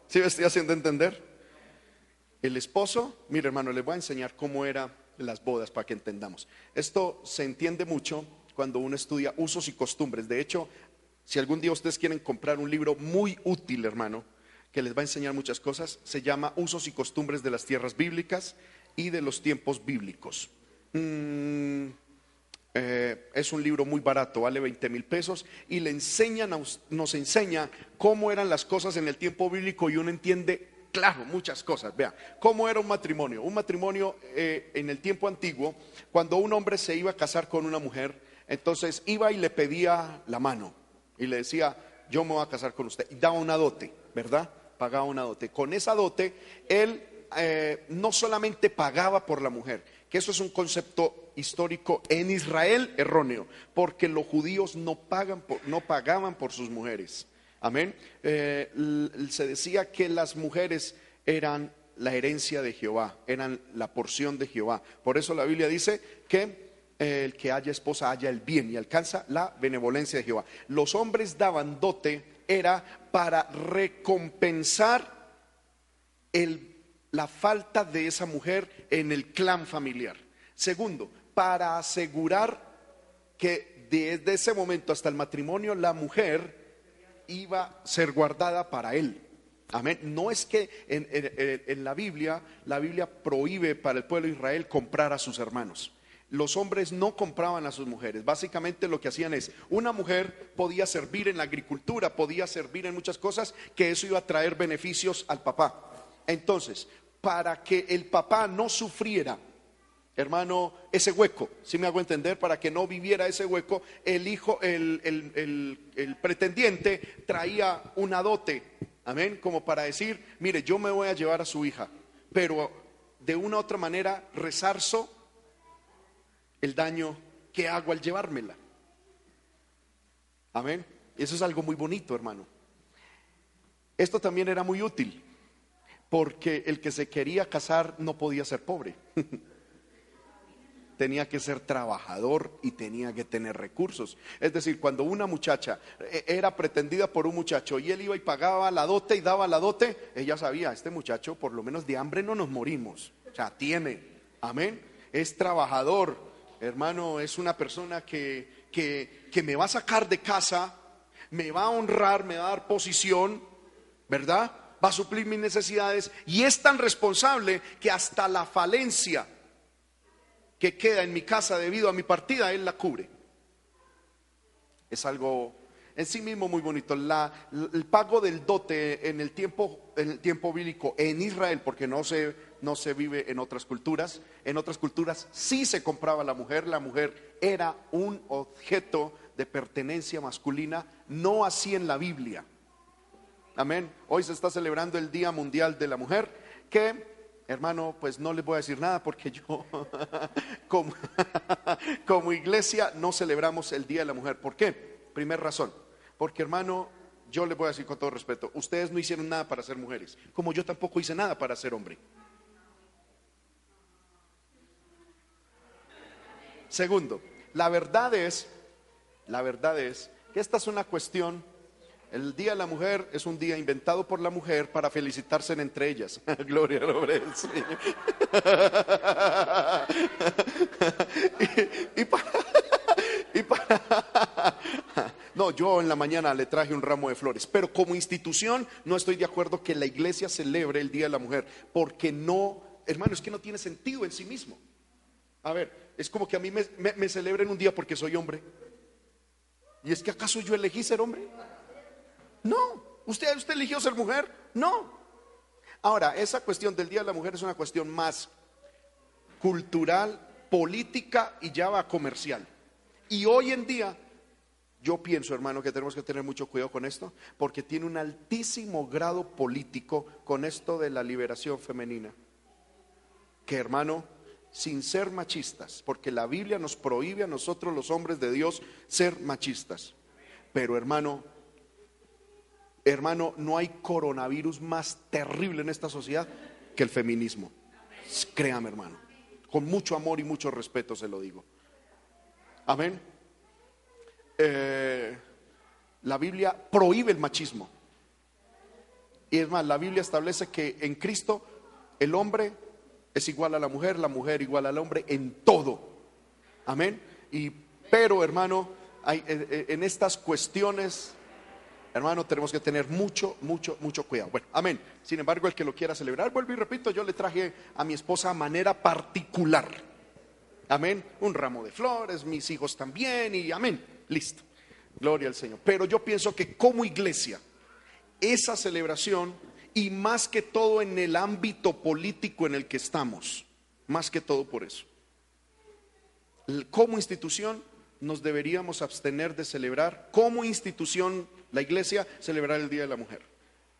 ¿Sí me estoy haciendo entender? El esposo, mire hermano, les voy a enseñar cómo eran las bodas para que entendamos. Esto se entiende mucho cuando uno estudia usos y costumbres. De hecho, si algún día ustedes quieren comprar un libro muy útil, hermano, que les va a enseñar muchas cosas, se llama Usos y costumbres de las tierras bíblicas y de los tiempos bíblicos. Mm, eh, es un libro muy barato, vale 20 mil pesos y le enseñan nos enseña cómo eran las cosas en el tiempo bíblico y uno entiende claro muchas cosas. Vea, cómo era un matrimonio. Un matrimonio eh, en el tiempo antiguo, cuando un hombre se iba a casar con una mujer, entonces iba y le pedía la mano y le decía, yo me voy a casar con usted. Y daba una dote, ¿verdad? Pagaba una dote. Con esa dote, él eh, no solamente pagaba por la mujer, que eso es un concepto histórico en Israel erróneo, porque los judíos no, pagan no pagaban por sus mujeres. Amén. Eh, se decía que las mujeres eran la herencia de Jehová, eran la porción de Jehová. Por eso la Biblia dice que eh, el que haya esposa haya el bien y alcanza la benevolencia de Jehová. Los hombres daban dote, era para recompensar la falta de esa mujer en el clan familiar. Segundo, para asegurar que desde ese momento hasta el matrimonio la mujer iba a ser guardada para él. Amén. No es que en, la Biblia, la Biblia prohíbe para el pueblo de Israel comprar a sus hermanos. Los hombres no compraban a sus mujeres. Básicamente lo que hacían es, una mujer podía servir en la agricultura, podía servir en muchas cosas, que eso iba a traer beneficios al papá. Entonces, para que el papá no sufriera hermano, ese hueco, si me hago entender, para que no viviera ese hueco, el hijo, el, el, pretendiente traía una dote, amén, como para decir, mire, yo me voy a llevar a su hija, pero de una u otra manera resarzo el daño que hago al llevármela. Amén. Eso es algo muy bonito, hermano. Esto también era muy útil, porque el que se quería casar no podía ser pobre. tenía que ser trabajador y tenía que tener recursos. Es decir, cuando una muchacha eh, era pretendida por un muchacho y él iba y pagaba la dote y daba la dote, ella sabía, este muchacho por lo menos de hambre no nos morimos. O sea, tiene, amén, es trabajador, hermano, es una persona que, que, que me va a sacar de casa, me va a honrar, me va a dar posición, ¿verdad? Va a suplir mis necesidades y es tan responsable que hasta la falencia que queda en mi casa debido a mi partida, Él la cubre. Es algo en sí mismo muy bonito. el pago del dote en el tiempo, en el tiempo bíblico en Israel, porque no se, no se vive en otras culturas, en otras culturas sí se compraba la mujer, la mujer era un objeto de pertenencia masculina, no así en la Biblia. Amén. Hoy se está celebrando el Día Mundial de la Mujer, que Hermano, pues no les voy a decir nada porque yo como, iglesia no celebramos el Día de la Mujer. ¿Por qué? Primera razón. Porque hermano, yo les voy a decir con todo respeto, ustedes no hicieron nada para ser mujeres, como yo tampoco hice nada para ser hombre. Segundo, la verdad es, la verdad es que esta es una cuestión el Día de la Mujer es un día inventado por la mujer para felicitarse entre ellas. Gloria al y, para, no, yo en la mañana le traje un ramo de flores, pero como institución no estoy de acuerdo que la iglesia celebre el Día de la Mujer, porque no, hermano, es que no tiene sentido en sí mismo. A ver, es como que a mí me, me celebren un día porque soy hombre. ¿Y es que acaso yo elegí ser hombre? No. ¿Usted, ¿Usted eligió ser mujer? No. Ahora, esa cuestión del Día de la Mujer es una cuestión más cultural, política y ya va comercial. Y hoy en día, yo pienso, hermano, que tenemos que tener mucho cuidado con esto, porque tiene un altísimo grado político con esto de la liberación femenina. Que, hermano, sin ser machistas, porque la Biblia nos prohíbe a nosotros los hombres de Dios ser machistas. Pero, hermano, Hermano, no hay coronavirus más terrible en esta sociedad que el feminismo. Créame, hermano. Con mucho amor y mucho respeto se lo digo. Amén. Eh, la Biblia prohíbe el machismo. Y es más, la Biblia establece que en Cristo el hombre es igual a la mujer, la mujer igual al hombre en todo. Amén. Y pero hermano, eh, eh, en estas cuestiones, hermano, tenemos que tener mucho, mucho, mucho cuidado. Bueno, amén. Sin embargo, el que lo quiera celebrar, vuelvo y repito, yo le traje a mi esposa a manera particular. Amén. Un ramo de flores, mis hijos también, y amén. Listo. Gloria al Señor. Pero yo pienso que como iglesia, esa celebración, y más que todo en el ámbito político en el que estamos, más que todo por eso. Como institución, nos deberíamos abstener de celebrar, como institución, la iglesia, celebrar el Día de la Mujer.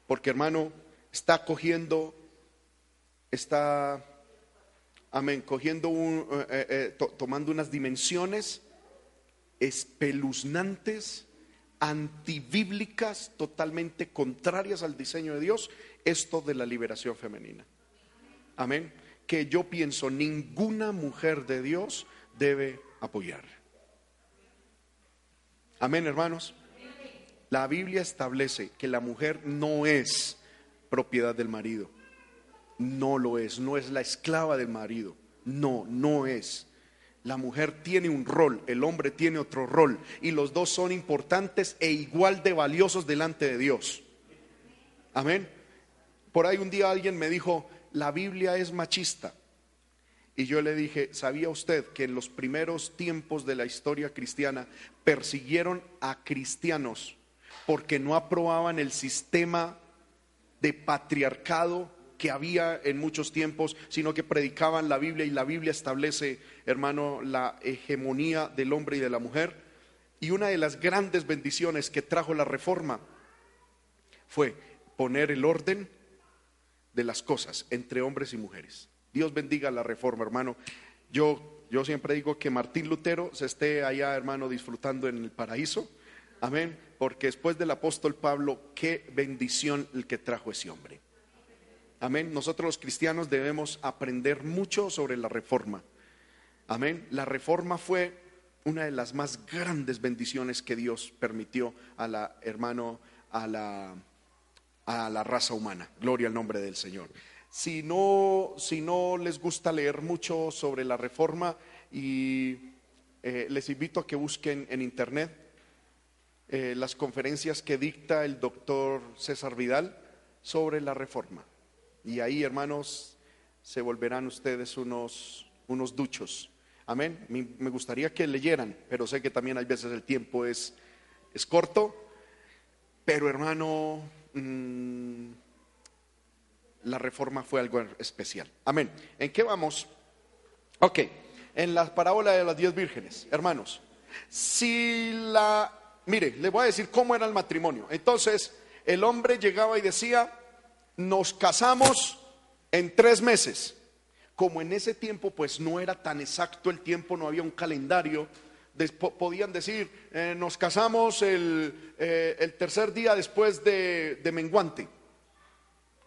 Porque hermano, está cogiendo, está, amén, cogiendo, un, eh, eh, eh, tomando unas dimensiones espeluznantes, antibíblicas, totalmente contrarias al diseño de Dios, esto de la liberación femenina. Amén. Que yo pienso ninguna mujer de Dios debe apoyar. Amén, hermanos. La Biblia establece que la mujer no es propiedad del marido. No lo es, no es la esclava del marido. No, no es. La mujer tiene un rol, el hombre tiene otro rol y los dos son importantes e igual de valiosos delante de Dios. Amén. Por ahí un día alguien me dijo, la Biblia es machista. Y yo le dije, ¿sabía usted que en los primeros tiempos de la historia cristiana persiguieron a cristianos porque no aprobaban el sistema de patriarcado que había en muchos tiempos, sino que predicaban la Biblia y la Biblia establece, hermano, la hegemonía del hombre y de la mujer. Y una de las grandes bendiciones que trajo la reforma fue poner el orden de las cosas entre hombres y mujeres. Dios bendiga la reforma, hermano. Yo, yo siempre digo que Martín Lutero se esté allá, hermano, disfrutando en el paraíso. Amén. Porque después del apóstol Pablo, qué bendición el que trajo ese hombre. Amén. Nosotros los cristianos debemos aprender mucho sobre la reforma. Amén. La reforma fue una de las más grandes bendiciones que Dios permitió a la hermano, a la, a la raza humana. Gloria al nombre del Señor. Si no, si no les gusta leer mucho sobre la reforma, y eh, les invito a que busquen en internet eh, las conferencias que dicta el doctor César Vidal sobre la reforma. Y ahí, hermanos, se volverán ustedes unos, unos duchos. Amén. Me gustaría que leyeran, pero sé que también hay veces el tiempo es, es corto. Pero hermano, mm, la reforma fue algo especial. Amén. ¿En qué vamos? Ok, en la parábola de las diez vírgenes, hermanos. Si la, mire, le voy a decir cómo era el matrimonio. Entonces, el hombre llegaba y decía, nos casamos en tres meses. Como en ese tiempo pues no era tan exacto el tiempo, no había un calendario, podían decir, eh, nos casamos el, eh, el, tercer día después de, de menguante.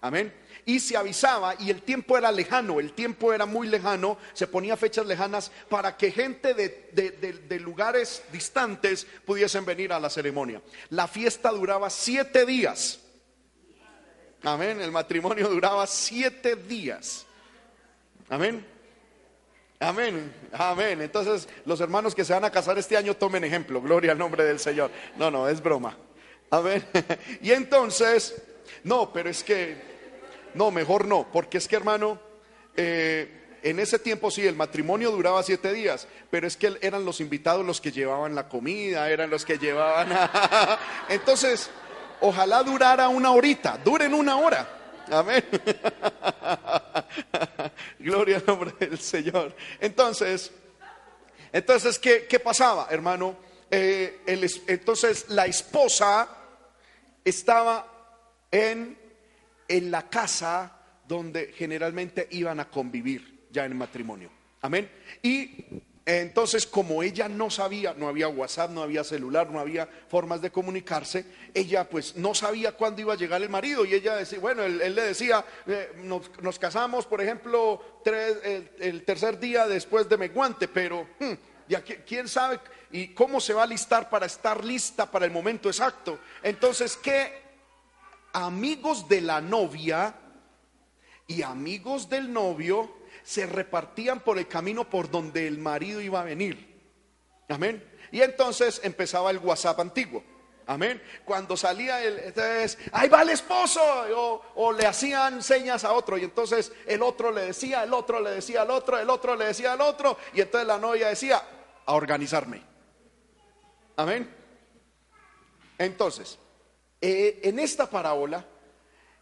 Amén. Y se avisaba y el tiempo era lejano, el tiempo era muy lejano, se ponía fechas lejanas para que gente de, de, de, lugares distantes pudiesen venir a la ceremonia. La fiesta duraba siete días. Amén. El matrimonio duraba siete días. Amén. Amén. Amén. Entonces, los hermanos que se van a casar este año tomen ejemplo. Gloria al nombre del Señor. No, no, es broma. Amén. Y entonces, no, pero es que, no, mejor no, porque es que hermano, eh, en ese tiempo sí, el matrimonio duraba siete días, pero es que eran los invitados los que llevaban la comida, eran los que llevaban... Entonces, Ojalá durara una horita, duren una hora. Amén. Gloria al nombre del Señor. Entonces, entonces, ¿qué, qué pasaba, hermano? Eh, entonces, la esposa estaba en, en la casa donde generalmente iban a convivir ya en matrimonio. Amén. Y entonces, como ella no sabía, no había WhatsApp, no había celular, no había formas de comunicarse, ella pues no sabía cuándo iba a llegar el marido y ella decía, bueno, él, le decía, eh, nos, casamos, por ejemplo, el, tercer día después de Meguante, pero hmm, quién sabe y cómo se va a listar para estar lista para el momento exacto. Entonces, ¿qué amigos de la novia y amigos del novio se repartían por el camino por donde el marido iba a venir. Amén. Y entonces empezaba el WhatsApp antiguo. Amén. Cuando salía el, entonces, ahí va el esposo, o, o, le hacían señas a otro, y entonces el otro le decía, el otro le decía al otro, el otro le decía al otro, y entonces la novia decía, a organizarme. Amén. Entonces, eh, en esta parábola,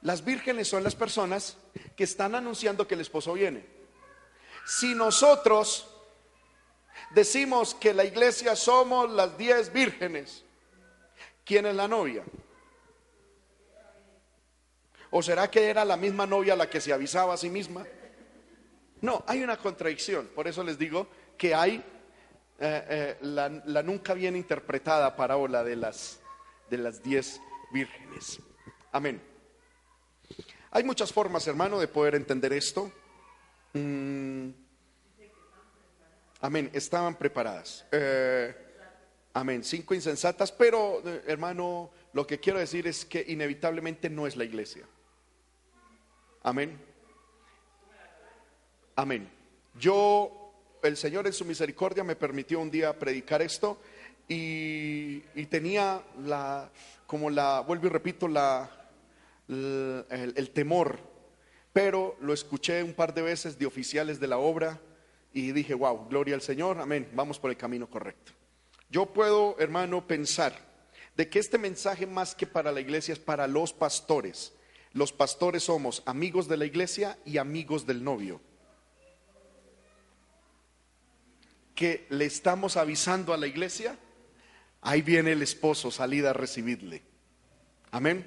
las vírgenes son las personas que están anunciando que el esposo viene. Si nosotros decimos que la iglesia somos las diez vírgenes, ¿quién es la novia? ¿O será que era la misma novia la que se avisaba a sí misma? No, hay una contradicción. Por eso les digo que hay eh, eh, la, la, nunca bien interpretada parábola de las, de las diez vírgenes. Amén. Hay muchas formas, hermano, de poder entender esto. Mm. Amén, estaban preparadas. Eh, amén, cinco insensatas, pero eh, hermano, lo que quiero decir es que inevitablemente no es la iglesia. Amén. Amén. Yo, el Señor en su misericordia me permitió un día predicar esto y, tenía la, como la, vuelvo y repito, la, el, el temor, pero lo escuché un par de veces de oficiales de la obra y dije, wow, gloria al Señor, amén, vamos por el camino correcto. Yo puedo, hermano, pensar de que este mensaje más que para la iglesia es para los pastores. Los pastores somos amigos de la iglesia y amigos del novio. Que le estamos avisando a la iglesia, ahí viene el esposo, salida a recibirle. Amén.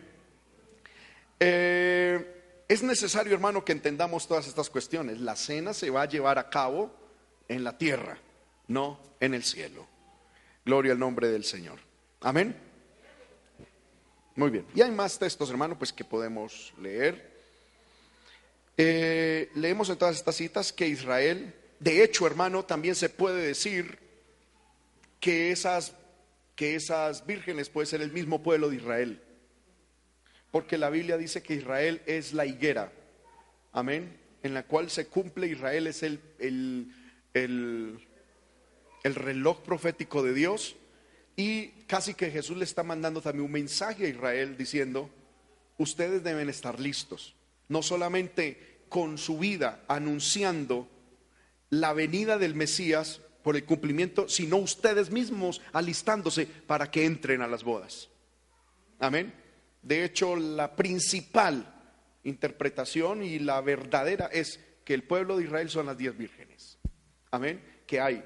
Eh, es necesario, hermano, que entendamos todas estas cuestiones. La cena se va a llevar a cabo en la tierra, no en el cielo. Gloria al nombre del Señor. Amén. Muy bien. Y hay más textos, hermano, pues que podemos leer. Eh, leemos en todas estas citas que Israel, de hecho, hermano, también se puede decir que esas, que esas vírgenes puede ser el mismo pueblo de Israel. Porque la Biblia dice que Israel es la higuera, amén, en la cual se cumple Israel es el, el, el, el reloj profético de Dios. Y casi que Jesús le está mandando también un mensaje a Israel diciendo, ustedes deben estar listos, no solamente con su vida anunciando la venida del Mesías por el cumplimiento, sino ustedes mismos alistándose para que entren a las bodas. Amén. De hecho, la principal interpretación y la verdadera es que el pueblo de Israel son las diez vírgenes. Amén. Que hay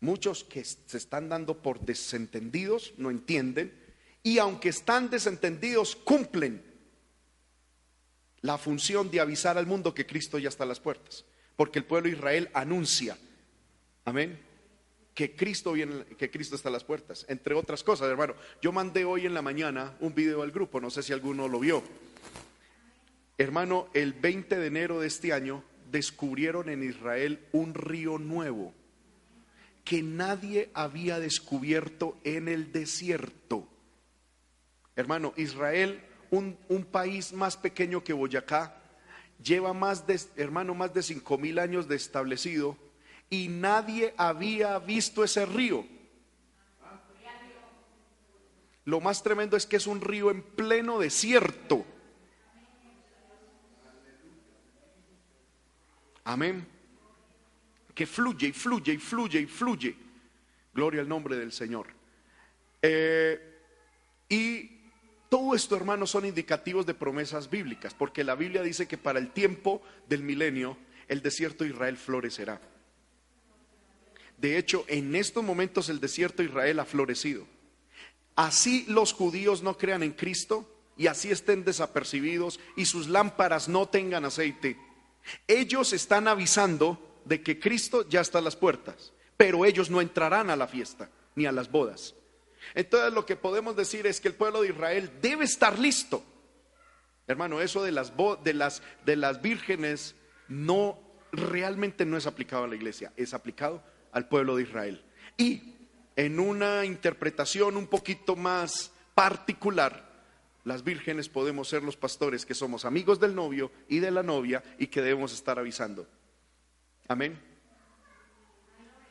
muchos que se están dando por desentendidos, no entienden, y aunque están desentendidos, cumplen la función de avisar al mundo que Cristo ya está a las puertas. Porque el pueblo de Israel anuncia, amén, que Cristo viene, que Cristo está a las puertas, entre otras cosas, hermano. Yo mandé hoy en la mañana un video al grupo, no sé si alguno lo vio. Hermano, el 20 de enero de este año descubrieron en Israel un río nuevo que nadie había descubierto en el desierto. Hermano, Israel, un, un país más pequeño que Boyacá, lleva más de, hermano, más de cinco mil años de establecido y nadie había visto ese río. Lo más tremendo es que es un río en pleno desierto. Amén. Que fluye y fluye y fluye y fluye. Gloria al nombre del Señor. Eh, y todo esto, hermanos, son indicativos de promesas bíblicas, porque la Biblia dice que para el tiempo del milenio el desierto de Israel florecerá. De hecho, en estos momentos el desierto de Israel ha florecido. Así los judíos no crean en Cristo y así estén desapercibidos y sus lámparas no tengan aceite. Ellos están avisando de que Cristo ya está a las puertas, pero ellos no entrarán a la fiesta ni a las bodas. Entonces lo que podemos decir es que el pueblo de Israel debe estar listo. Hermano, eso de las, de las, de las vírgenes no realmente no es aplicado a la iglesia, es aplicado al pueblo de Israel. Y en una interpretación un poquito más particular, las vírgenes podemos ser los pastores que somos amigos del novio y de la novia y que debemos estar avisando. Amén.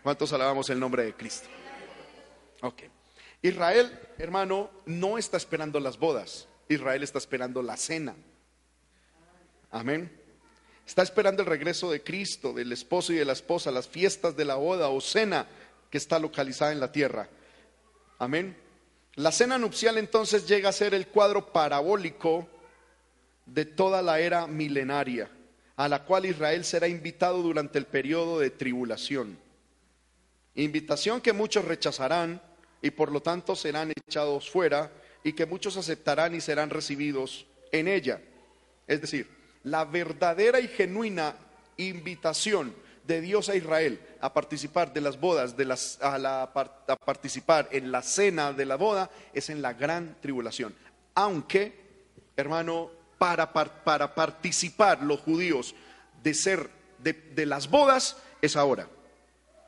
¿Cuántos alabamos el nombre de Cristo? Ok. Israel, hermano, no está esperando las bodas. Israel está esperando la cena. Amén. Está esperando el regreso de Cristo, del esposo y de la esposa, las fiestas de la boda o cena que está localizada en la tierra. Amén. La cena nupcial entonces llega a ser el cuadro parabólico de toda la era milenaria, a la cual Israel será invitado durante el periodo de tribulación. Invitación que muchos rechazarán y por lo tanto serán echados fuera y que muchos aceptarán y serán recibidos en ella. Es decir, la verdadera y genuina invitación de Dios a Israel a participar de las bodas, de las, a, participar en la cena de la boda, es en la gran tribulación. Aunque, hermano, para, participar los judíos de ser de, de las bodas es ahora.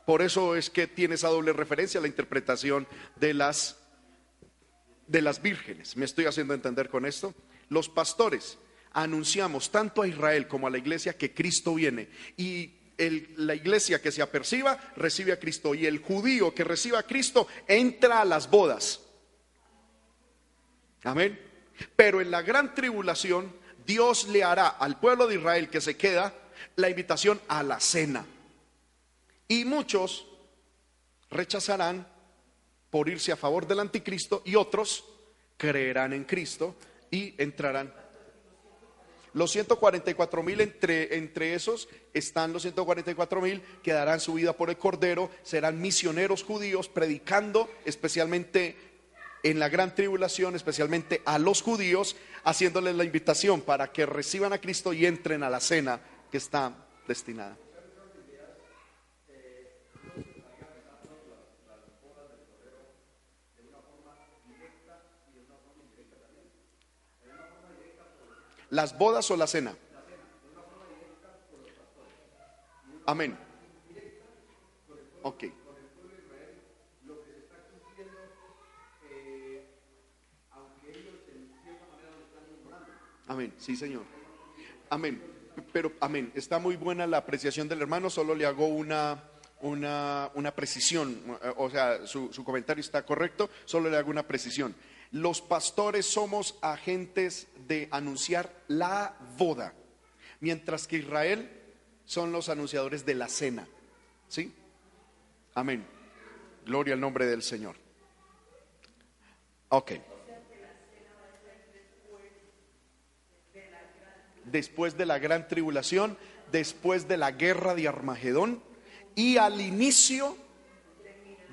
Por eso es que tiene esa doble referencia a la interpretación de las, de las vírgenes. ¿Me estoy haciendo entender con esto? Los pastores anunciamos tanto a Israel como a la iglesia que Cristo viene. Y la iglesia que se aperciba recibe a Cristo. Y el judío que reciba a Cristo entra a las bodas. Amén. Pero en la gran tribulación, Dios le hará al pueblo de Israel que se queda la invitación a la cena. Y muchos rechazarán por irse a favor del anticristo y otros creerán en Cristo y entrarán los 144 mil, entre, entre esos están los 144 mil que darán su vida por el Cordero, serán misioneros judíos predicando especialmente en la gran tribulación, especialmente a los judíos, haciéndoles la invitación para que reciban a Cristo y entren a la cena que está destinada. ¿Las bodas o la cena? Amén. Ok. Amén, sí señor. Amén. Pero, amén, está muy buena la apreciación del hermano, solo le hago una, una, una precisión, o sea, su, su comentario está correcto, solo le hago una precisión. Los pastores somos agentes de anunciar la boda, mientras que Israel son los anunciadores de la cena. ¿Sí? Amén. Gloria al nombre del Señor. Ok. Después de la gran tribulación, después de la guerra de Armagedón y al inicio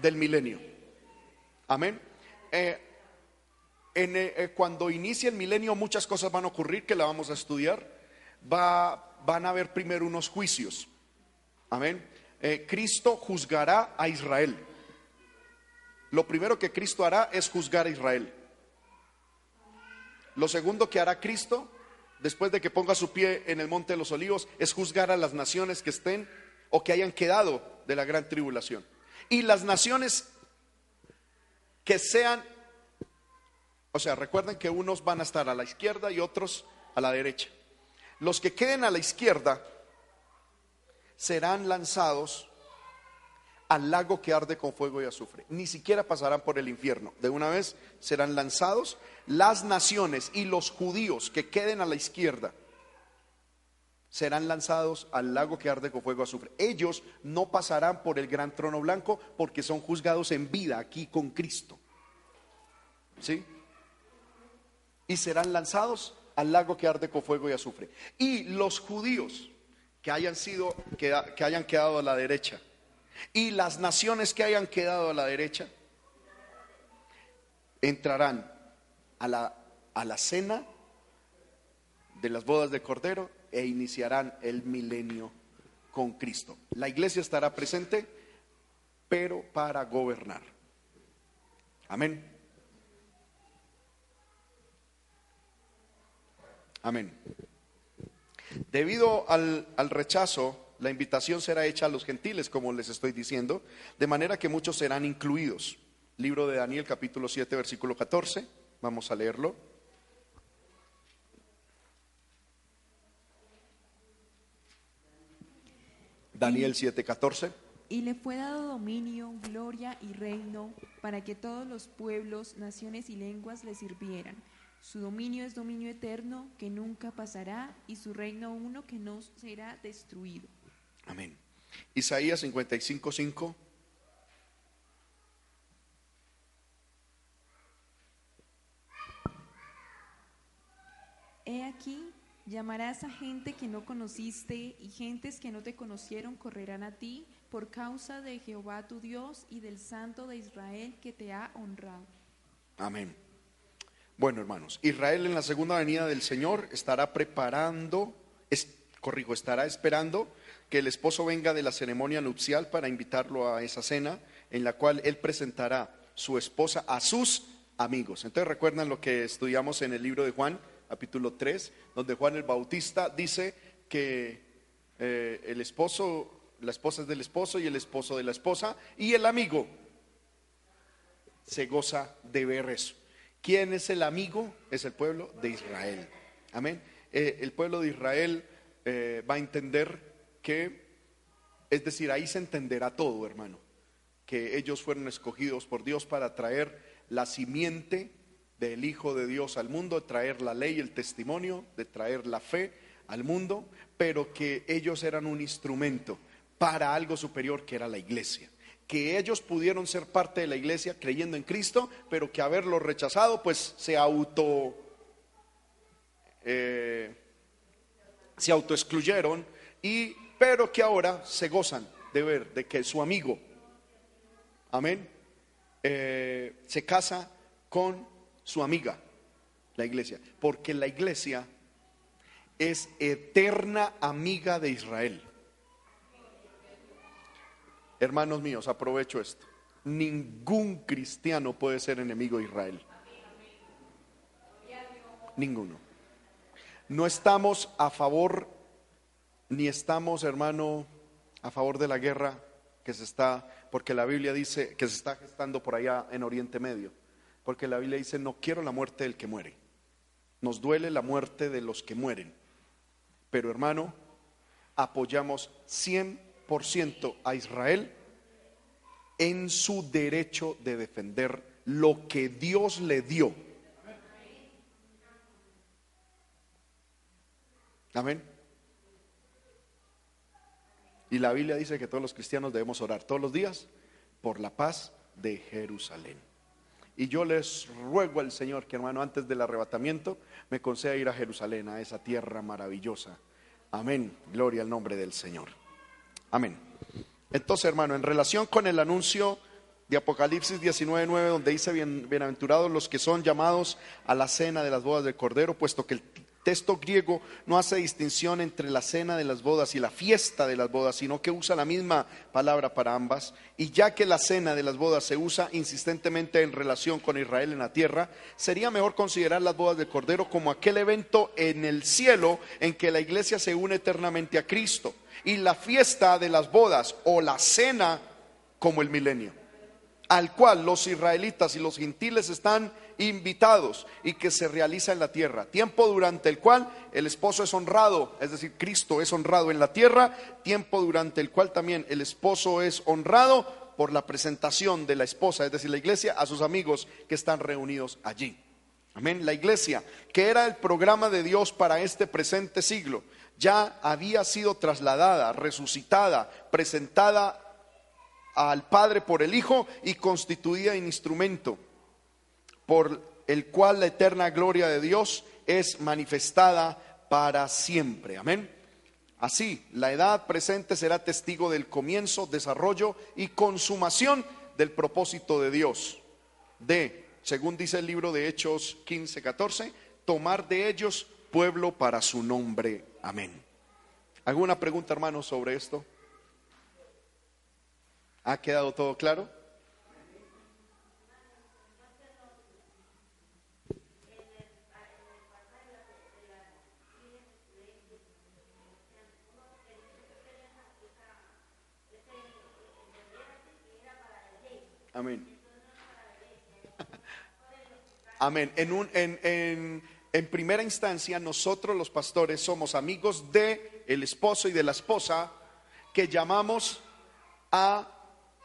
del milenio. Amén. Eh, eh, eh, cuando inicie el milenio muchas cosas van a ocurrir que la vamos a estudiar. Va, van a haber primero unos juicios. Amén. Eh, Cristo juzgará a Israel. Lo primero que Cristo hará es juzgar a Israel. Lo segundo que hará Cristo, después de que ponga su pie en el monte de los olivos, es juzgar a las naciones que estén o que hayan quedado de la gran tribulación. Y las naciones que sean o sea, recuerden que unos van a estar a la izquierda y otros a la derecha. Los que queden a la izquierda serán lanzados al lago que arde con fuego y azufre. Ni siquiera pasarán por el infierno. De una vez serán lanzados las naciones y los judíos que queden a la izquierda serán lanzados al lago que arde con fuego y azufre. Ellos no pasarán por el gran trono blanco porque son juzgados en vida aquí con Cristo. ¿Sí? Y serán lanzados al lago que arde con fuego y azufre. Y los judíos que hayan sido que, hayan quedado a la derecha y las naciones que hayan quedado a la derecha entrarán a la, a la cena de las bodas de Cordero e iniciarán el milenio con Cristo. La iglesia estará presente, pero para gobernar. Amén. Amén. Debido al, al rechazo, la invitación será hecha a los gentiles, como les estoy diciendo, de manera que muchos serán incluidos. Libro de Daniel capítulo 7, versículo 14. Vamos a leerlo. Daniel 7:14. Y le fue dado dominio, gloria y reino para que todos los pueblos, naciones y lenguas le sirvieran su dominio es dominio eterno que nunca pasará y su reino uno que no será destruido. Amén. Isaías 55:5. He aquí, llamarás a gente que no conociste y gentes que no te conocieron correrán a ti por causa de Jehová tu Dios y del Santo de Israel que te ha honrado. Amén. Bueno, hermanos, Israel en la segunda venida del Señor estará preparando, es, corrijo, estará esperando que el esposo venga de la ceremonia nupcial para invitarlo a esa cena en la cual él presentará su esposa a sus amigos. Entonces recuerdan lo que estudiamos en el libro de Juan, capítulo 3, donde Juan el Bautista dice que eh, el esposo, la esposa es del esposo y el esposo de la esposa y el amigo se goza de ver eso. ¿Quién es el amigo? Es el pueblo de Israel. Amén. Eh, el pueblo de Israel eh, va a entender que, es decir, ahí se entenderá todo, hermano, que ellos fueron escogidos por Dios para traer la simiente del Hijo de Dios al mundo, traer la ley, el testimonio, de traer la fe al mundo, pero que ellos eran un instrumento para algo superior que era la iglesia que ellos pudieron ser parte de la iglesia creyendo en Cristo, pero que haberlo rechazado, pues se auto eh, se autoexcluyeron y pero que ahora se gozan de ver de que su amigo, amén, eh, se casa con su amiga, la iglesia, porque la iglesia es eterna amiga de Israel. Hermanos míos, aprovecho esto. Ningún cristiano puede ser enemigo de Israel. Ninguno. No estamos a favor, ni estamos, hermano, a favor de la guerra que se está, porque la Biblia dice que se está gestando por allá en Oriente Medio. Porque la Biblia dice, no quiero la muerte del que muere. Nos duele la muerte de los que mueren. Pero hermano, apoyamos 100% a Israel en su derecho de defender lo que Dios le dio. Amén. Y la Biblia dice que todos los cristianos debemos orar todos los días por la paz de Jerusalén. Y yo les ruego al Señor que hermano, antes del arrebatamiento, me conceda ir a Jerusalén, a esa tierra maravillosa. Amén. Gloria al nombre del Señor. Amén. Entonces, hermano, en relación con el anuncio de Apocalipsis 19:9, donde dice bienaventurados los que son llamados a la cena de las bodas del Cordero, puesto que el texto griego no hace distinción entre la cena de las bodas y la fiesta de las bodas, sino que usa la misma palabra para ambas. Y ya que la cena de las bodas se usa insistentemente en relación con Israel en la tierra, sería mejor considerar las bodas del Cordero como aquel evento en el cielo en que la iglesia se une eternamente a Cristo y la fiesta de las bodas o la cena como el milenio, al cual los israelitas y los gentiles están invitados y que se realiza en la tierra. Tiempo durante el cual el esposo es honrado, es decir, Cristo es honrado en la tierra, tiempo durante el cual también el esposo es honrado por la presentación de la esposa, es decir, la iglesia, a sus amigos que están reunidos allí. Amén. La iglesia, que era el programa de Dios para este presente siglo, ya había sido trasladada, resucitada, presentada al Padre por el Hijo y constituida en instrumento por el cual la eterna gloria de Dios es manifestada para siempre. Amén. Así, la edad presente será testigo del comienzo, desarrollo y consumación del propósito de Dios. De, según dice el libro de Hechos 15, 14, tomar de ellos pueblo para su nombre. Amén. ¿Alguna pregunta, hermano, sobre esto? ¿Ha quedado todo claro? Amén. Amén. En, un, en, en, en, primera instancia, nosotros los pastores somos amigos de el esposo y de la esposa que llamamos a,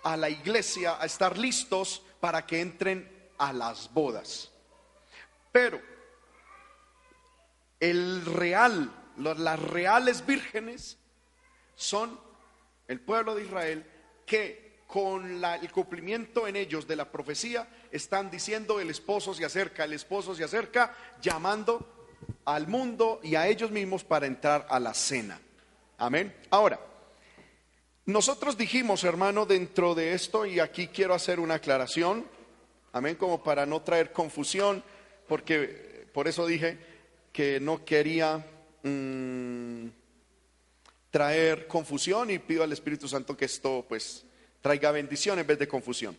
a la iglesia a estar listos para que entren a las bodas. Pero el real, las reales vírgenes son el pueblo de Israel que con el cumplimiento en ellos de la profecía están diciendo el esposo se acerca, el esposo se acerca, llamando al mundo y a ellos mismos para entrar a la cena. Amén. Ahora, nosotros dijimos, hermano, dentro de esto, y aquí quiero hacer una aclaración, amén, como para no traer confusión, porque por eso dije que no quería mm, traer confusión y pido al Espíritu Santo que esto pues traiga bendición en vez de confusión.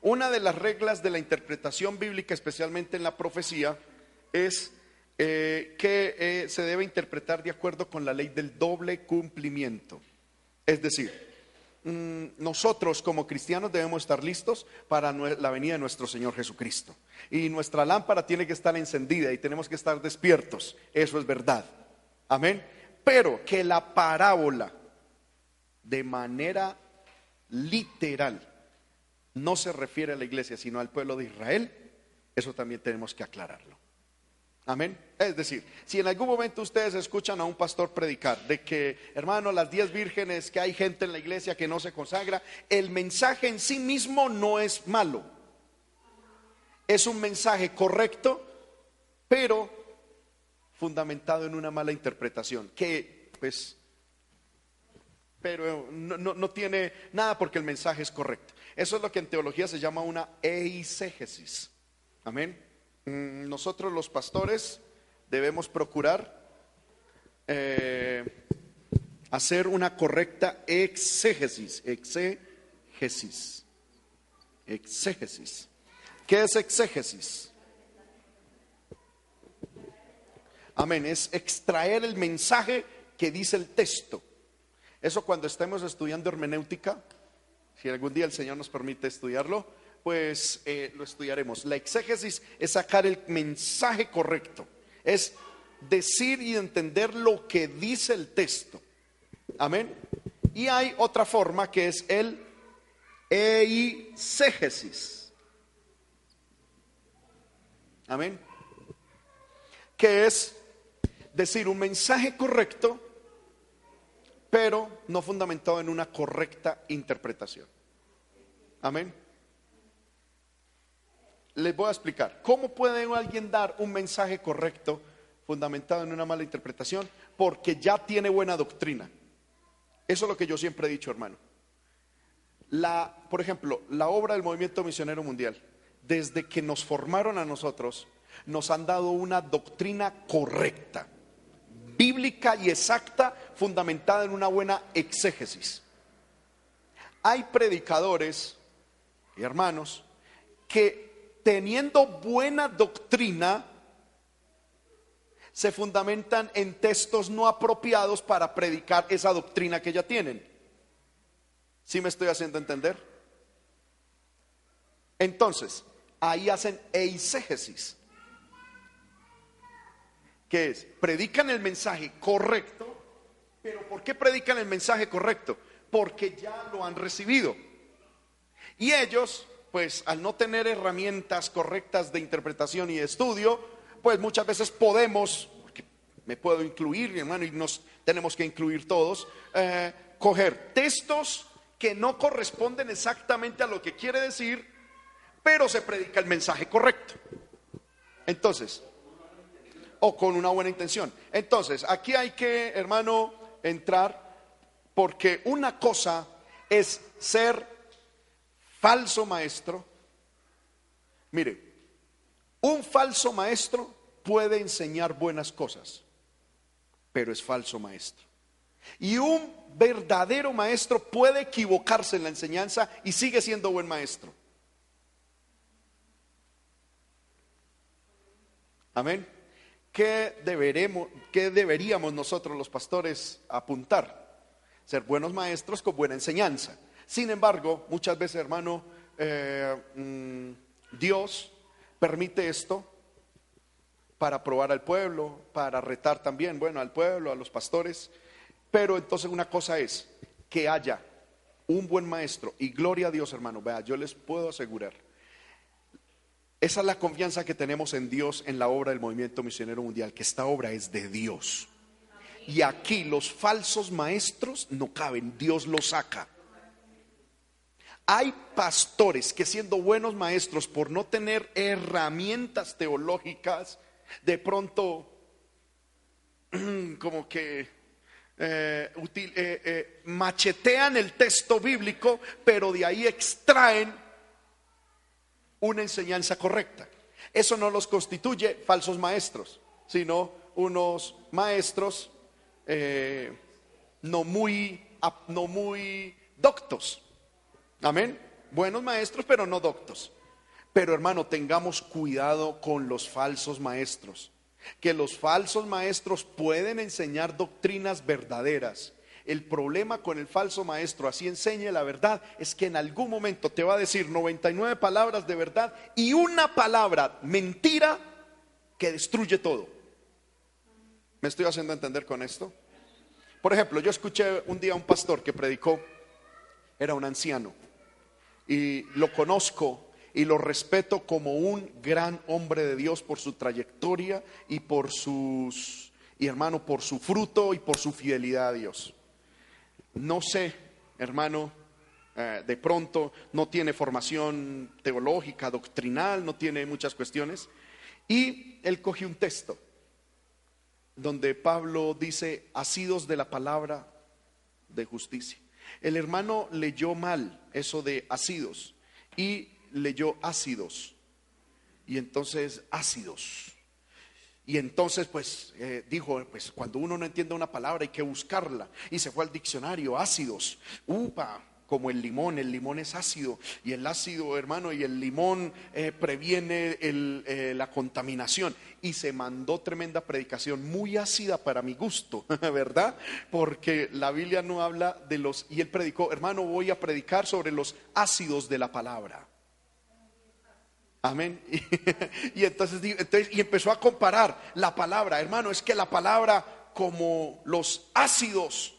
Una de las reglas de la interpretación bíblica, especialmente en la profecía, es eh, que eh, se debe interpretar de acuerdo con la ley del doble cumplimiento. Es decir, nosotros como cristianos debemos estar listos para la venida de nuestro Señor Jesucristo. Y nuestra lámpara tiene que estar encendida y tenemos que estar despiertos. Eso es verdad. Amén. Pero que la parábola de manera literal no se refiere a la iglesia, sino al pueblo de Israel, eso también tenemos que aclararlo. Amén. Es decir, si en algún momento ustedes escuchan a un pastor predicar de que, hermano, las diez vírgenes, que hay gente en la iglesia que no se consagra, el mensaje en sí mismo no es malo. Es un mensaje correcto, pero fundamentado en una mala interpretación, que pues pero no, tiene nada porque el mensaje es correcto. Eso es lo que en teología se llama una eisegesis. Amén. Mm, nosotros los pastores debemos procurar eh, hacer una correcta exégesis. Exégesis. Exégesis. ¿Qué es exégesis? Amén. Es extraer el mensaje que dice el texto eso cuando estemos estudiando hermenéutica, si algún día el Señor nos permite estudiarlo, pues eh, lo estudiaremos. La exégesis es sacar el mensaje correcto, es decir y entender lo que dice el texto. Amén. Y hay otra forma que es el eisegesis. Amén. Que es decir un mensaje correcto pero no fundamentado en una correcta interpretación. Amén. Les voy a explicar. ¿Cómo puede alguien dar un mensaje correcto fundamentado en una mala interpretación? Porque ya tiene buena doctrina. Eso es lo que yo siempre he dicho, hermano. La, por ejemplo, la obra del movimiento misionero mundial, desde que nos formaron a nosotros, nos han dado una doctrina correcta bíblica y exacta fundamentada en una buena exégesis. Hay predicadores y hermanos que teniendo buena doctrina se fundamentan en textos no apropiados para predicar esa doctrina que ya tienen. ¿Sí me estoy haciendo entender? Entonces, ahí hacen eisegesis que es, predican el mensaje correcto, pero ¿por qué predican el mensaje correcto? Porque ya lo han recibido. Y ellos, pues al no tener herramientas correctas de interpretación y estudio, pues muchas veces podemos, me puedo incluir, hermano, y nos tenemos que incluir todos, eh, coger textos que no corresponden exactamente a lo que quiere decir, pero se predica el mensaje correcto. Entonces, o con una buena intención. Entonces, aquí hay que, hermano, entrar porque una cosa es ser falso maestro. Mire, un falso maestro puede enseñar buenas cosas, pero es falso maestro. Y un verdadero maestro puede equivocarse en la enseñanza y sigue siendo buen maestro. Amén. ¿qué, deberemos, qué deberíamos nosotros los pastores apuntar? Ser buenos maestros con buena enseñanza. Sin embargo, muchas veces, hermano, eh, mm, Dios permite esto para probar al pueblo, para retar también, bueno, al pueblo, a los pastores. Pero entonces una cosa es que haya un buen maestro y gloria a Dios, hermano, vea, yo les puedo asegurar. Esa es la confianza que tenemos en Dios en la obra del movimiento misionero mundial, que esta obra es de Dios. Y aquí los falsos maestros no caben, Dios los saca. Hay pastores que siendo buenos maestros por no tener herramientas teológicas, de pronto como que eh, eh, eh, machetean el texto bíblico, pero de ahí extraen una enseñanza correcta. Eso no los constituye falsos maestros, sino unos maestros no, muy, no muy doctos. Amén. Buenos maestros, pero no doctos. Pero hermano, tengamos cuidado con los falsos maestros. Que los falsos maestros pueden enseñar doctrinas verdaderas. El problema con el falso maestro, así enseñe la verdad, es que en algún momento te va a decir 99 palabras de verdad y una palabra mentira que destruye todo. ¿Me estoy haciendo entender con esto? Por ejemplo, yo escuché un día a un pastor que predicó, era un anciano, y lo conozco y lo respeto como un gran hombre de Dios por su trayectoria y por sus, y hermano, por su fruto y por su fidelidad a Dios. No sé, hermano, eh, de pronto no tiene formación teológica, doctrinal, no tiene muchas cuestiones. Y él cogió un texto donde Pablo dice, asidos de la palabra de justicia. El hermano leyó mal eso de ácidos y leyó ácidos. Y entonces ácidos. Y entonces pues eh, dijo, pues cuando uno no entiende una palabra hay que buscarla. Y se fue al diccionario, ácidos. Upa, como el limón, el limón es ácido y el ácido, hermano, y el limón eh, previene eh, la contaminación. Y se mandó tremenda predicación, muy ácida para mi gusto, ¿verdad? Porque la Biblia no habla de los, y él predicó, hermano, voy a predicar sobre los ácidos de la palabra. Amén. Y, entonces, y empezó a comparar la palabra, hermano, es que la palabra como los ácidos,